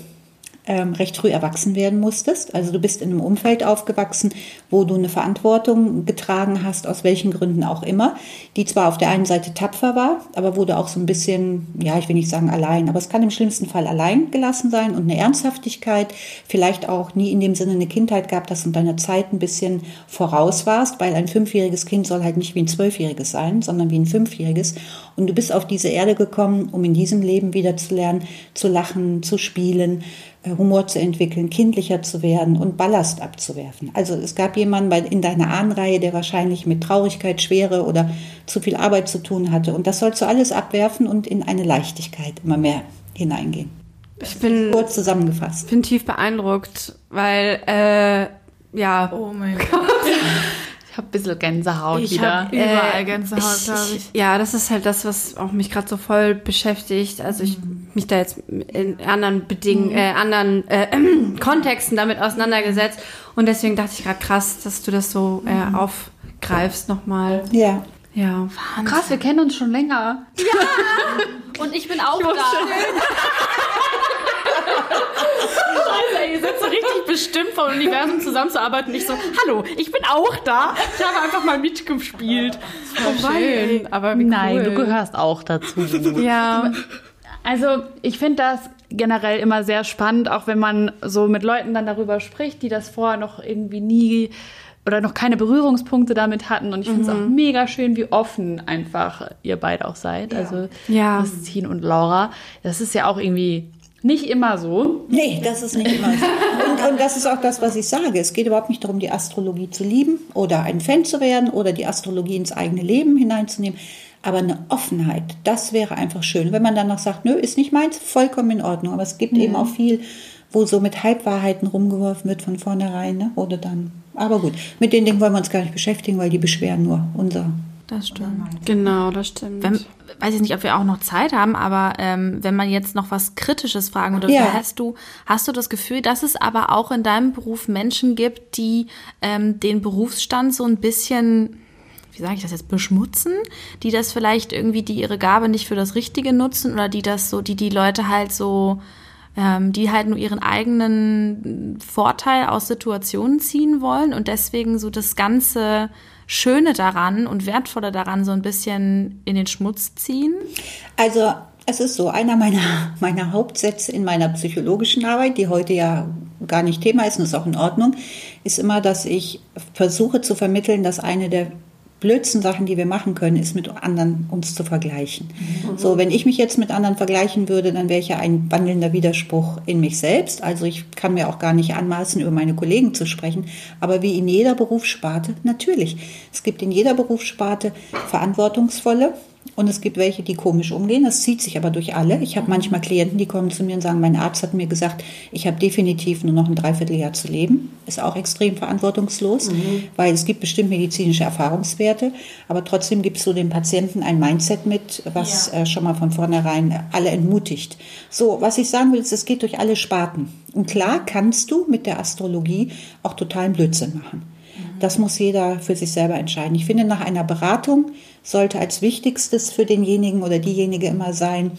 ähm, recht früh erwachsen werden musstest. Also du bist in einem Umfeld aufgewachsen, wo du eine Verantwortung getragen hast, aus welchen Gründen auch immer, die zwar auf der einen Seite tapfer war, aber du auch so ein bisschen, ja, ich will nicht sagen allein, aber es kann im schlimmsten Fall allein gelassen sein und eine Ernsthaftigkeit, vielleicht auch nie in dem Sinne eine Kindheit gehabt hast und deiner Zeit ein bisschen voraus warst, weil ein fünfjähriges Kind soll halt nicht wie ein zwölfjähriges sein, sondern wie ein fünfjähriges. Und du bist auf diese Erde gekommen, um in diesem Leben wieder zu lernen, zu lachen, zu spielen, Humor zu entwickeln, kindlicher zu werden und Ballast abzuwerfen. Also es gab jemanden bei, in deiner Ahnenreihe, der wahrscheinlich mit Traurigkeit, Schwere oder zu viel Arbeit zu tun hatte. Und das sollst du alles abwerfen und in eine Leichtigkeit immer mehr hineingehen. Ich bin, Kurz zusammengefasst. bin tief beeindruckt, weil, äh, ja. Oh mein <laughs> Gott. Ich habe ein bisschen Gänsehaut Ich wieder. habe überall Äh, Gänsehaut, glaube ich. Ja, das ist halt das, was auch mich gerade so voll beschäftigt. Also ich mich da jetzt in anderen Bedingungen, äh, anderen äh, <clears throat> Kontexten damit auseinandergesetzt. Und deswegen dachte ich gerade krass, dass du das so äh, aufgreifst nochmal. Ja. Ja. Krass, wir kennen uns schon länger. <laughs> Und ich bin auch da. <laughs> Ihr seid so richtig bestimmt vom Universum zusammenzuarbeiten. Ich so, hallo, ich bin auch da. Ich habe einfach mal mitgespielt. Schön, aber wie Nein, cool. du gehörst auch dazu. Ja. Also ich finde das generell immer sehr spannend, auch wenn man so mit Leuten dann darüber spricht, die das vorher noch irgendwie nie oder noch keine Berührungspunkte damit hatten. Und ich finde es auch mega schön, wie offen einfach ihr beide auch seid. Also Ja. Christine und Laura. Das ist ja auch irgendwie nicht immer so. Nee, das ist nicht immer so. Und, und das ist auch das, was ich sage. Es geht überhaupt nicht darum, die Astrologie zu lieben oder ein Fan zu werden oder die Astrologie ins eigene Leben hineinzunehmen. Aber eine Offenheit, das wäre einfach schön. Wenn man dann noch sagt, nö, ist nicht meins, vollkommen in Ordnung. Aber es gibt eben auch viel, wo so mit Halbwahrheiten rumgeworfen wird von vornherein. Ne? Oder dann. Aber gut, mit den Dingen wollen wir uns gar nicht beschäftigen, weil die beschweren nur unser. Das stimmt. Genau, das stimmt. Wenn, weiß ich nicht, ob wir auch noch Zeit haben, aber ähm, wenn man jetzt noch was Kritisches fragen dürfte, Ja. hast du hast du das Gefühl, dass es aber auch in deinem Beruf Menschen gibt, die ähm, den Berufsstand so ein bisschen wie sage ich das jetzt, beschmutzen, die das vielleicht irgendwie, die ihre Gabe nicht für das Richtige nutzen oder die das so, die die Leute halt so, ähm, die halt nur ihren eigenen Vorteil aus Situationen ziehen wollen und deswegen so das ganze Schöne daran und Wertvolle daran so ein bisschen in den Schmutz ziehen. Also es ist so, einer meiner, <laughs> meiner Hauptsätze in meiner psychologischen Arbeit, die heute ja gar nicht Thema ist und ist auch in Ordnung, ist immer, dass ich versuche zu vermitteln, dass eine der blödsten Sachen, die wir machen können, ist mit anderen uns zu vergleichen. So, wenn ich mich jetzt mit anderen vergleichen würde, dann wäre ich ja ein wandelnder Widerspruch in mich selbst. Also ich kann mir auch gar nicht anmaßen, über meine Kollegen zu sprechen. Aber wie in jeder Berufssparte, natürlich. Es gibt in jeder Berufssparte verantwortungsvolle und es gibt welche, die komisch umgehen. Das zieht sich aber durch alle. Ich habe manchmal Klienten, die kommen zu mir und sagen, mein Arzt hat mir gesagt, ich habe definitiv nur noch ein Dreivierteljahr zu leben. Ist auch extrem verantwortungslos, weil es gibt bestimmt medizinische Erfahrungswerte, aber trotzdem gibst du dem Patienten ein Mindset mit, was äh, schon mal von vornherein alle entmutigt. So, was ich sagen will, ist, es geht durch alle Sparten. Und klar kannst du mit der Astrologie auch totalen Blödsinn machen. Das muss jeder für sich selber entscheiden. Ich finde, nach einer Beratung sollte als Wichtigstes für denjenigen oder diejenige immer sein,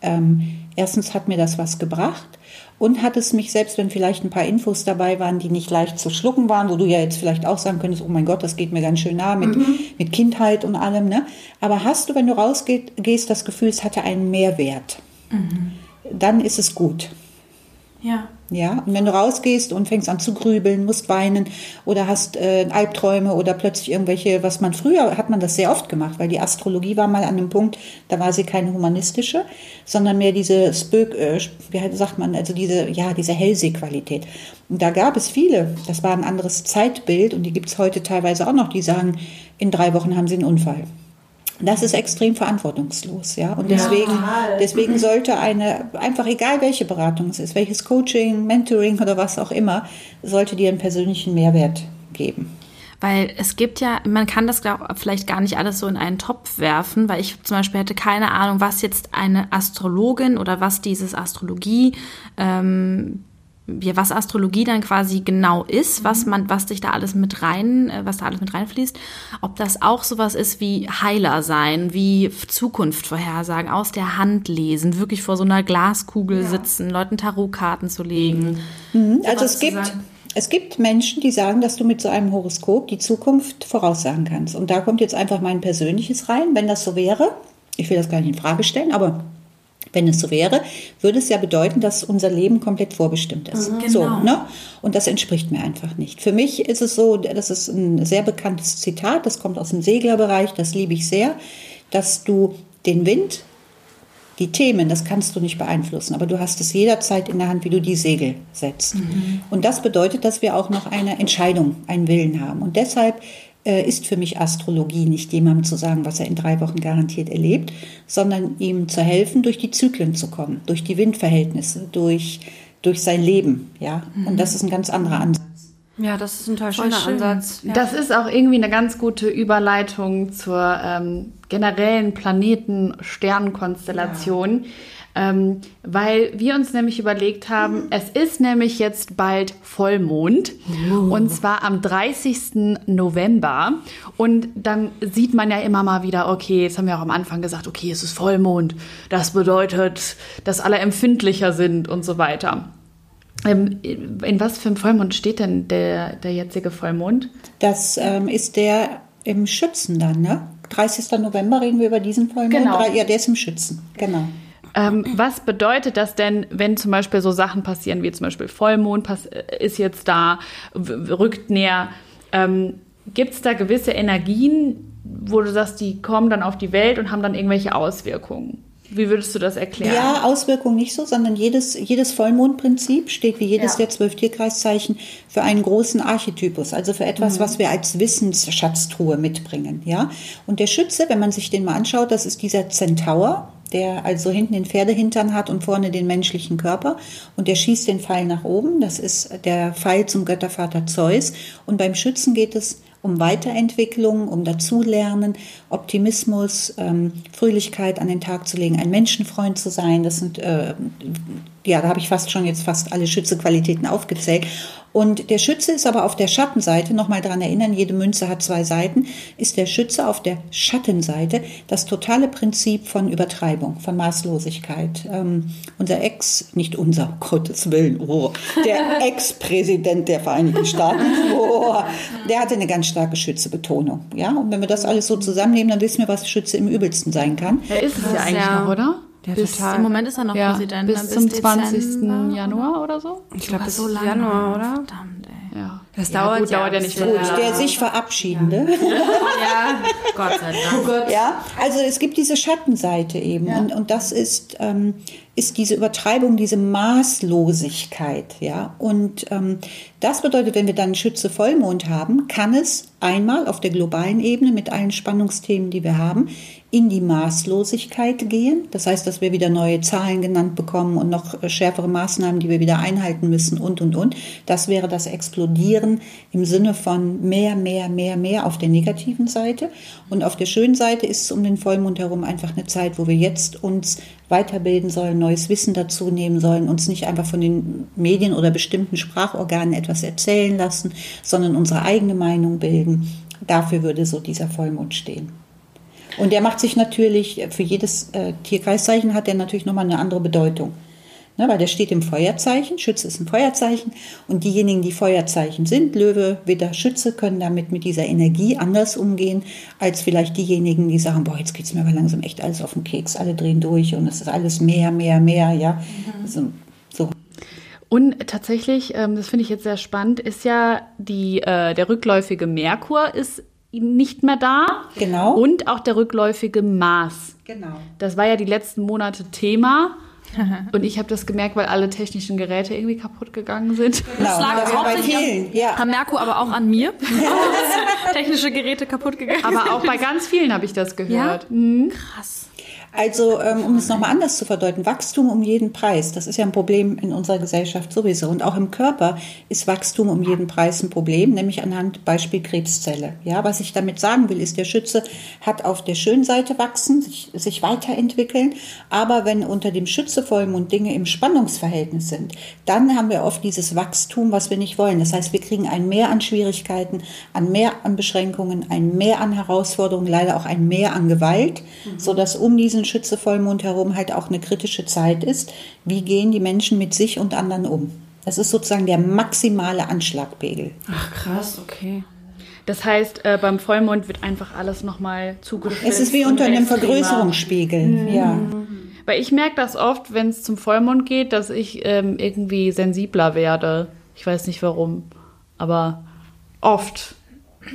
ähm, erstens hat mir das was gebracht und hat es mich, selbst wenn vielleicht ein paar Infos dabei waren, die nicht leicht zu schlucken waren, wo du ja jetzt vielleicht auch sagen könntest, oh mein Gott, das geht mir ganz schön nah mit, mit Kindheit und allem, ne? Aber hast du, wenn du rausgehst, das Gefühl, es hatte einen Mehrwert, dann ist es gut. Ja. Ja, und wenn du rausgehst und fängst an zu grübeln, musst weinen oder hast äh, Albträume oder plötzlich irgendwelche, was man früher hat man das sehr oft gemacht, weil die Astrologie war mal an einem Punkt, da war sie keine humanistische, sondern mehr diese Spök, äh, wie sagt man, also diese, ja, diese Hellsehqualität. Und da gab es viele, das war ein anderes Zeitbild und die gibt es heute teilweise auch noch, die sagen, in drei Wochen haben sie einen Unfall. Das ist extrem verantwortungslos, ja. Und deswegen, deswegen sollte eine, einfach egal welche Beratung es ist, welches Coaching, Mentoring oder was auch immer, sollte dir einen persönlichen Mehrwert geben. Weil es gibt ja, man kann das glaub, vielleicht gar nicht alles so in einen Topf werfen, weil ich zum Beispiel hätte keine Ahnung, was jetzt eine Astrologin oder was dieses Astrologie, ähm, ja, was Astrologie dann quasi genau ist, was man, was sich da alles mit rein, äh, was da alles mit reinfließt, ob das auch sowas ist wie Heiler sein, wie Zukunft vorhersagen, aus der Hand lesen, wirklich vor so einer Glaskugel sitzen, Leuten Tarotkarten zu legen. Also was es zu gibt, sagen. es gibt Menschen, die sagen, dass du mit so einem Horoskop die Zukunft voraussagen kannst. Und da kommt jetzt einfach mein persönliches rein. Wenn das so wäre, ich will das gar nicht in Frage stellen, aber wenn es so wäre, würde es ja bedeuten, dass unser Leben komplett vorbestimmt ist. So, Genau. ne? Und das entspricht mir einfach nicht. Für mich ist es so, das ist ein sehr bekanntes Zitat, das kommt aus dem Seglerbereich, das liebe ich sehr, dass du den Wind die Themen, das kannst du nicht beeinflussen, aber du hast es jederzeit in der Hand, wie du die Segel setzt. Und das bedeutet, dass wir auch noch eine Entscheidung, einen Willen haben. Und deshalb ist für mich Astrologie nicht jemandem zu sagen, was er in drei Wochen garantiert erlebt, sondern ihm zu helfen, durch die Zyklen zu kommen, durch die Windverhältnisse, durch, durch sein Leben. Ja? Und das ist ein ganz anderer Ansatz. Ja, das ist ein total schöner schön. Ansatz. Ja. Das ist auch irgendwie eine ganz gute Überleitung zur ähm, generellen Planeten-Sternenkonstellation. Ähm, weil wir uns nämlich überlegt haben, es ist nämlich jetzt bald Vollmond und zwar am 30. November und dann sieht man ja immer mal wieder, okay, jetzt haben wir auch am Anfang gesagt, okay, es ist Vollmond, das bedeutet, dass alle empfindlicher sind und so weiter. Ähm, in was für einem Vollmond steht denn der, der jetzige Vollmond? Das ähm, ist der im Schützen dann, ne? 30. November reden wir über diesen Vollmond. Genau. Ja, der ist im Schützen, genau. Ähm, was bedeutet das denn, wenn zum Beispiel so Sachen passieren, wie zum Beispiel Vollmond äh, ist jetzt da, rückt näher? Ähm, Gibt es da gewisse Energien, wo du sagst, die kommen dann auf die Welt und haben dann irgendwelche Auswirkungen? Wie würdest du das erklären? Ja, Auswirkungen nicht so, sondern jedes, jedes Vollmondprinzip steht wie jedes ja. der zwölf Tierkreiszeichen für einen großen Archetypus, also für etwas, mhm. was wir als Wissensschatztruhe mitbringen. Ja? Und der Schütze, wenn man sich den mal anschaut, das ist dieser Zentaur, der also hinten den Pferdehintern hat und vorne den menschlichen Körper. Und der schießt den Pfeil nach oben. Das ist der Pfeil zum Göttervater Zeus. Und beim Schützen geht es um Weiterentwicklung, um Dazulernen, Optimismus, ähm, Fröhlichkeit an den Tag zu legen, ein Menschenfreund zu sein. Das sind, äh, ja, da habe ich fast schon jetzt fast alle Schützequalitäten aufgezählt. Und der Schütze ist aber auf der Schattenseite, nochmal dran erinnern, jede Münze hat zwei Seiten, ist der Schütze auf der Schattenseite das totale Prinzip von Übertreibung, von Maßlosigkeit. Ähm, unser Ex, nicht unser, Gottes Willen, oh, der <laughs> Ex-Präsident der Vereinigten Staaten, oh, der hatte eine ganz starke Schützebetonung. Ja? Und wenn wir das alles so zusammennehmen, dann wissen wir, was Schütze im übelsten sein kann. Er ist es ja eigentlich ja. noch, oder? Ja, bis, total. Im Moment ist er noch ja, Präsident. Bis, bis zum 20. Januar oder so? Ich glaube, bis so Januar, oder? Verdammt, ey. Ja. Das ja, dauert, gut, ja, dauert ja nicht gut. Der sich verabschiedende. Ja. Gott sei <laughs> Dank. Oh Gott. Ja, also es gibt diese Schattenseite eben. Und, und das ist, ähm, ist diese Übertreibung, diese Maßlosigkeit. Ja? Und ähm, das bedeutet, wenn wir dann Schütze Vollmond haben, kann es einmal auf der globalen Ebene mit allen Spannungsthemen, die wir haben, in die Maßlosigkeit gehen. Das heißt, dass wir wieder neue Zahlen genannt bekommen und noch schärfere Maßnahmen, die wir wieder einhalten müssen und, und, und. Das wäre das Explodieren im Sinne von mehr, mehr, mehr, mehr auf der negativen Seite. Und auf der schönen Seite ist es um den Vollmond herum einfach eine Zeit, wo wir jetzt uns weiterbilden sollen, neues Wissen dazu nehmen sollen, uns nicht einfach von den Medien oder bestimmten Sprachorganen etwas erzählen lassen, sondern unsere eigene Meinung bilden. Dafür würde so dieser Vollmond stehen. Und der macht sich natürlich, für jedes äh, Tierkreiszeichen hat der natürlich nochmal eine andere Bedeutung. Ne, weil der steht im Feuerzeichen, Schütze ist ein Feuerzeichen und diejenigen, die Feuerzeichen sind, Löwe, Widder, Schütze, können damit mit dieser Energie anders umgehen, als vielleicht diejenigen, die sagen, boah, jetzt geht's mir aber langsam echt alles auf den Keks, alle drehen durch und es ist alles mehr, mehr, mehr, ja. Mhm. Also, so. Und tatsächlich, ähm, das finde ich jetzt sehr spannend, ist ja die, äh, der rückläufige Merkur ist nicht mehr da. Genau. Und auch der rückläufige Mars. Genau. Das war ja die letzten Monate Thema. <laughs> Und ich habe das gemerkt, weil alle technischen Geräte irgendwie kaputt gegangen sind. <laughs> Genau, das lag das hauptsächlich bei vielen, ja. Am Merkur, aber auch an mir. <laughs> Technische Geräte kaputt gegangen. Aber auch bei ganz vielen habe ich das gehört. Ja? Mhm. Krass. Also, ähm, um es nochmal anders zu verdeuten, Wachstum um jeden Preis, das ist ja ein Problem in unserer Gesellschaft sowieso. Und auch im Körper ist Wachstum um jeden Preis ein Problem, nämlich anhand Beispiel Krebszelle. Ja, was ich damit sagen will, ist, der Schütze hat auf der schönen Seite wachsen, sich, sich weiterentwickeln. Aber wenn unter dem Schützevollmond Dinge im Spannungsverhältnis sind, dann haben wir oft dieses Wachstum, was wir nicht wollen. Das heißt, wir kriegen ein Mehr an Schwierigkeiten, ein Mehr an Beschränkungen, ein Mehr an Herausforderungen, leider auch ein Mehr an Gewalt, mhm. sodass um diesen diesen Schütze-Vollmond herum halt auch eine kritische Zeit ist. Wie gehen die Menschen mit sich und anderen um? Das ist sozusagen der maximale Anschlagpegel. Ach krass, okay. Das heißt, äh, beim Vollmond wird einfach alles nochmal zugespitzt. Es ist wie unter einem Vergrößerungsspiegel, mhm. ja. Weil ich merke das oft, wenn es zum Vollmond geht, dass ich ähm, irgendwie sensibler werde. Ich weiß nicht warum, aber oft.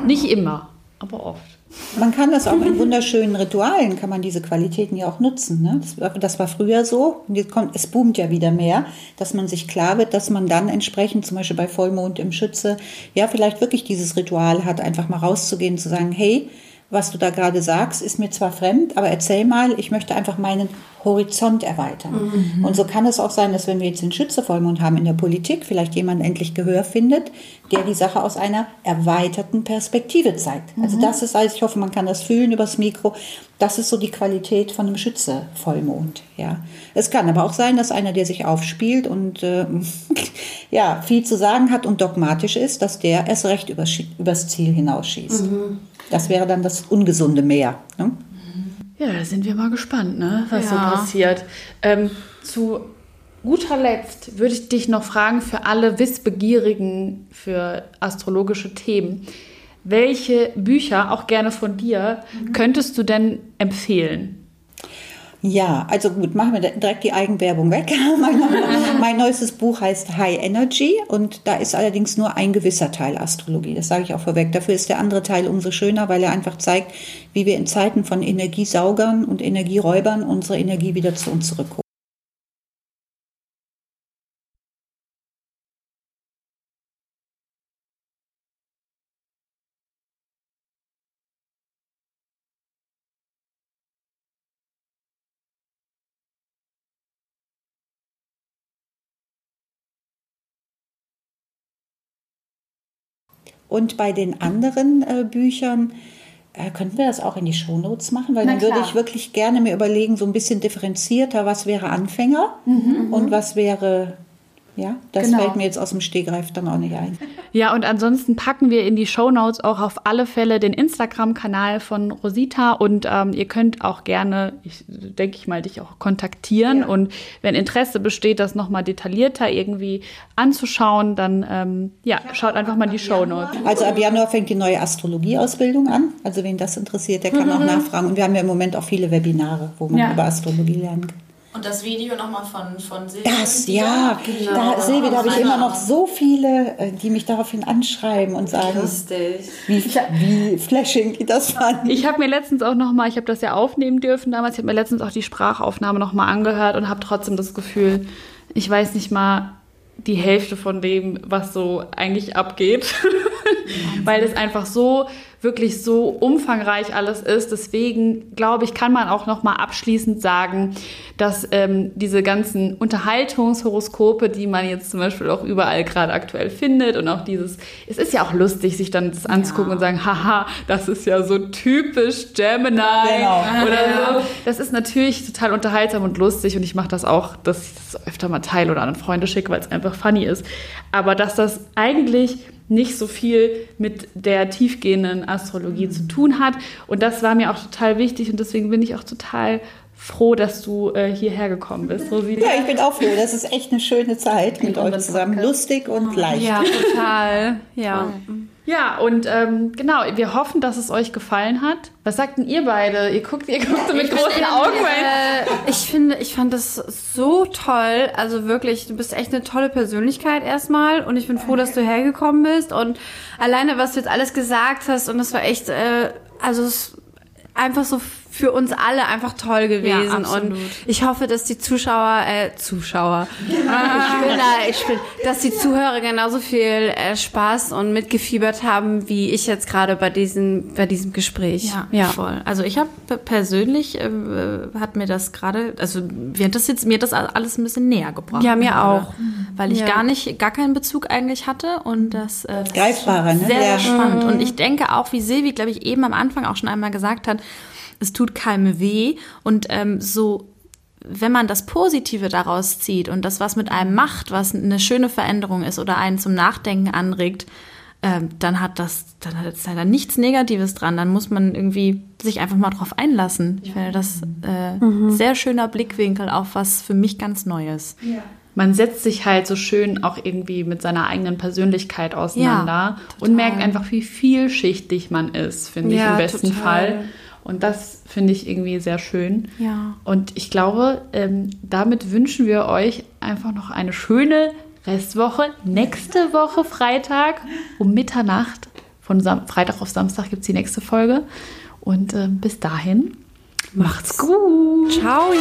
Nicht immer, aber oft. Man kann das auch in <laughs> wunderschönen Ritualen, kann man diese Qualitäten ja auch nutzen. Ne? Das, das, war früher so jetzt kommt, es boomt ja wieder mehr, dass man sich klar wird, dass man dann entsprechend, zum Beispiel bei Vollmond im Schütze, ja, vielleicht wirklich dieses Ritual hat, einfach mal rauszugehen, zu sagen, hey, was du da gerade sagst, ist mir zwar fremd, aber erzähl mal, ich möchte einfach meinen Horizont erweitern. Mhm. Und so kann es auch sein, dass wenn wir jetzt den Schützevollmond haben in der Politik, vielleicht jemand endlich Gehör findet, der die Sache aus einer erweiterten Perspektive zeigt. Also mhm. das ist also, ich hoffe, man kann das fühlen übers Mikro. Das ist so die Qualität von einem Schützevollmond. Ja, es kann aber auch sein, dass einer, der sich aufspielt und äh, <laughs> ja viel zu sagen hat und dogmatisch ist, dass der erst recht übers, übers Ziel hinausschießt. Mhm. Das wäre dann das ungesunde Meer. Ne? Ja, da sind wir mal gespannt, ne, was ja. so passiert. Ähm, zu guter Letzt würde ich dich noch fragen für alle Wissbegierigen für astrologische Themen. Welche Bücher, auch gerne von dir, mhm. könntest du denn empfehlen? Ja, also gut, machen wir direkt die Eigenwerbung weg. <laughs> mein, mein neuestes Buch heißt High Energy und da ist allerdings nur ein gewisser Teil Astrologie. Das sage ich auch vorweg. Dafür ist der andere Teil umso schöner, weil er einfach zeigt, wie wir in Zeiten von Energiesaugern und Energieräubern unsere Energie wieder zu uns zurückholen. Und bei den anderen äh, Büchern äh, könnten wir das auch in die Shownotes machen, weil Na dann klar. würde ich wirklich gerne mir überlegen, so ein bisschen differenzierter, was wäre Anfänger mhm, und was wäre ja, das genau. fällt mir jetzt aus dem Stegreif dann auch nicht ein. Ja, und ansonsten packen wir in die Show Notes auch auf alle Fälle den Instagram-Kanal von Rosita und ähm, ihr könnt auch gerne, ich denke ich mal, dich auch kontaktieren ja. und wenn Interesse besteht, das nochmal detaillierter irgendwie anzuschauen, dann ähm, ja, schaut einfach mal die Show Notes. Also ab Januar fängt die neue Astrologie-Ausbildung an. Also wen das interessiert, der kann mhm. auch <laughs> nachfragen. Und wir haben ja im Moment auch viele Webinare, wo man ja. über Astrologie lernen kann. Und das Video nochmal von, von Silvia. Das, ja. Genau. Da, Silvia, da habe ich immer noch so viele, äh, die mich daraufhin anschreiben und sagen, Lustig. Wie, wie flashing das fanden. Ich habe mir letztens auch nochmal, ich habe das ja aufnehmen dürfen damals, ich habe mir letztens auch die Sprachaufnahme nochmal angehört und habe trotzdem das Gefühl, ich weiß nicht mal die Hälfte von dem, was so eigentlich abgeht. <laughs> Weil es einfach so wirklich so umfangreich alles ist. Deswegen glaube ich, kann man auch noch mal abschließend sagen, dass ähm, diese ganzen Unterhaltungshoroskope, die man jetzt zum Beispiel auch überall gerade aktuell findet und auch dieses, es ist ja auch lustig, sich dann das anzugucken ja. und sagen, haha, das ist ja so typisch Gemini genau. oder so. Das ist natürlich total unterhaltsam und lustig und ich mache das auch, dass ich das öfter mal teile oder an Freunde schicke, weil es einfach funny ist. Aber dass das eigentlich nicht so viel mit der tiefgehenden Astrologie zu tun hat. Und das war mir auch total wichtig und deswegen bin ich auch total froh, dass du äh, hierher gekommen bist, Rosina. Ja, ich bin auch froh. Das ist echt eine schöne Zeit mit euch zusammen. Lustig und leicht. Ja, total. Ja. Ja, und ähm, genau, wir hoffen, dass es euch gefallen hat. Was sagt denn ihr beide? Ihr guckt, ihr guckt so mit großen Augen. Äh, ich finde, ich fand das so toll. Also wirklich, du bist echt eine tolle Persönlichkeit erstmal. Und ich bin froh, dass du hergekommen bist. Und alleine, was du jetzt alles gesagt hast, und das war echt, äh, also es einfach so für uns alle einfach toll gewesen. Ja, und ich hoffe, dass die Zuschauer, äh, Zuschauer, <laughs> ich bin da, ich bin, dass die Zuhörer genauso viel äh, Spaß und mitgefiebert haben, wie ich jetzt gerade bei diesem, bei diesem Gespräch. Ja, ja. voll. Also ich habe persönlich, äh, hat mir das gerade, also mir hat das jetzt, mir hat das alles ein bisschen näher gebracht. Ja, mir auch. Weil ich ja. gar nicht, gar keinen Bezug eigentlich hatte und das äh, Greifbarer, ne? sehr, sehr spannend. Und ich denke auch, wie Silvi, glaube ich, eben am Anfang auch schon einmal gesagt hat, es tut keinem weh und ähm, so wenn man das Positive daraus zieht und das, was mit einem macht, was eine schöne Veränderung ist oder einen zum Nachdenken anregt, ähm, dann hat das, dann hat es leider nichts Negatives dran. Dann muss man irgendwie sich einfach mal drauf einlassen. Ich finde das äh, mhm. sehr schöner Blickwinkel auf was für mich ganz Neues. Ja. Man setzt sich halt so schön auch irgendwie mit seiner eigenen Persönlichkeit auseinander ja, und merkt einfach, wie vielschichtig man ist, finde ja, ich im besten total. Fall. Und das finde ich irgendwie sehr schön. Ja. Und ich glaube, ähm, damit wünschen wir euch einfach noch eine schöne Restwoche. Nächste Woche Freitag um Mitternacht, von Sam Freitag auf Samstag gibt es die nächste Folge. Und äh, bis dahin, macht's gut. Ciao.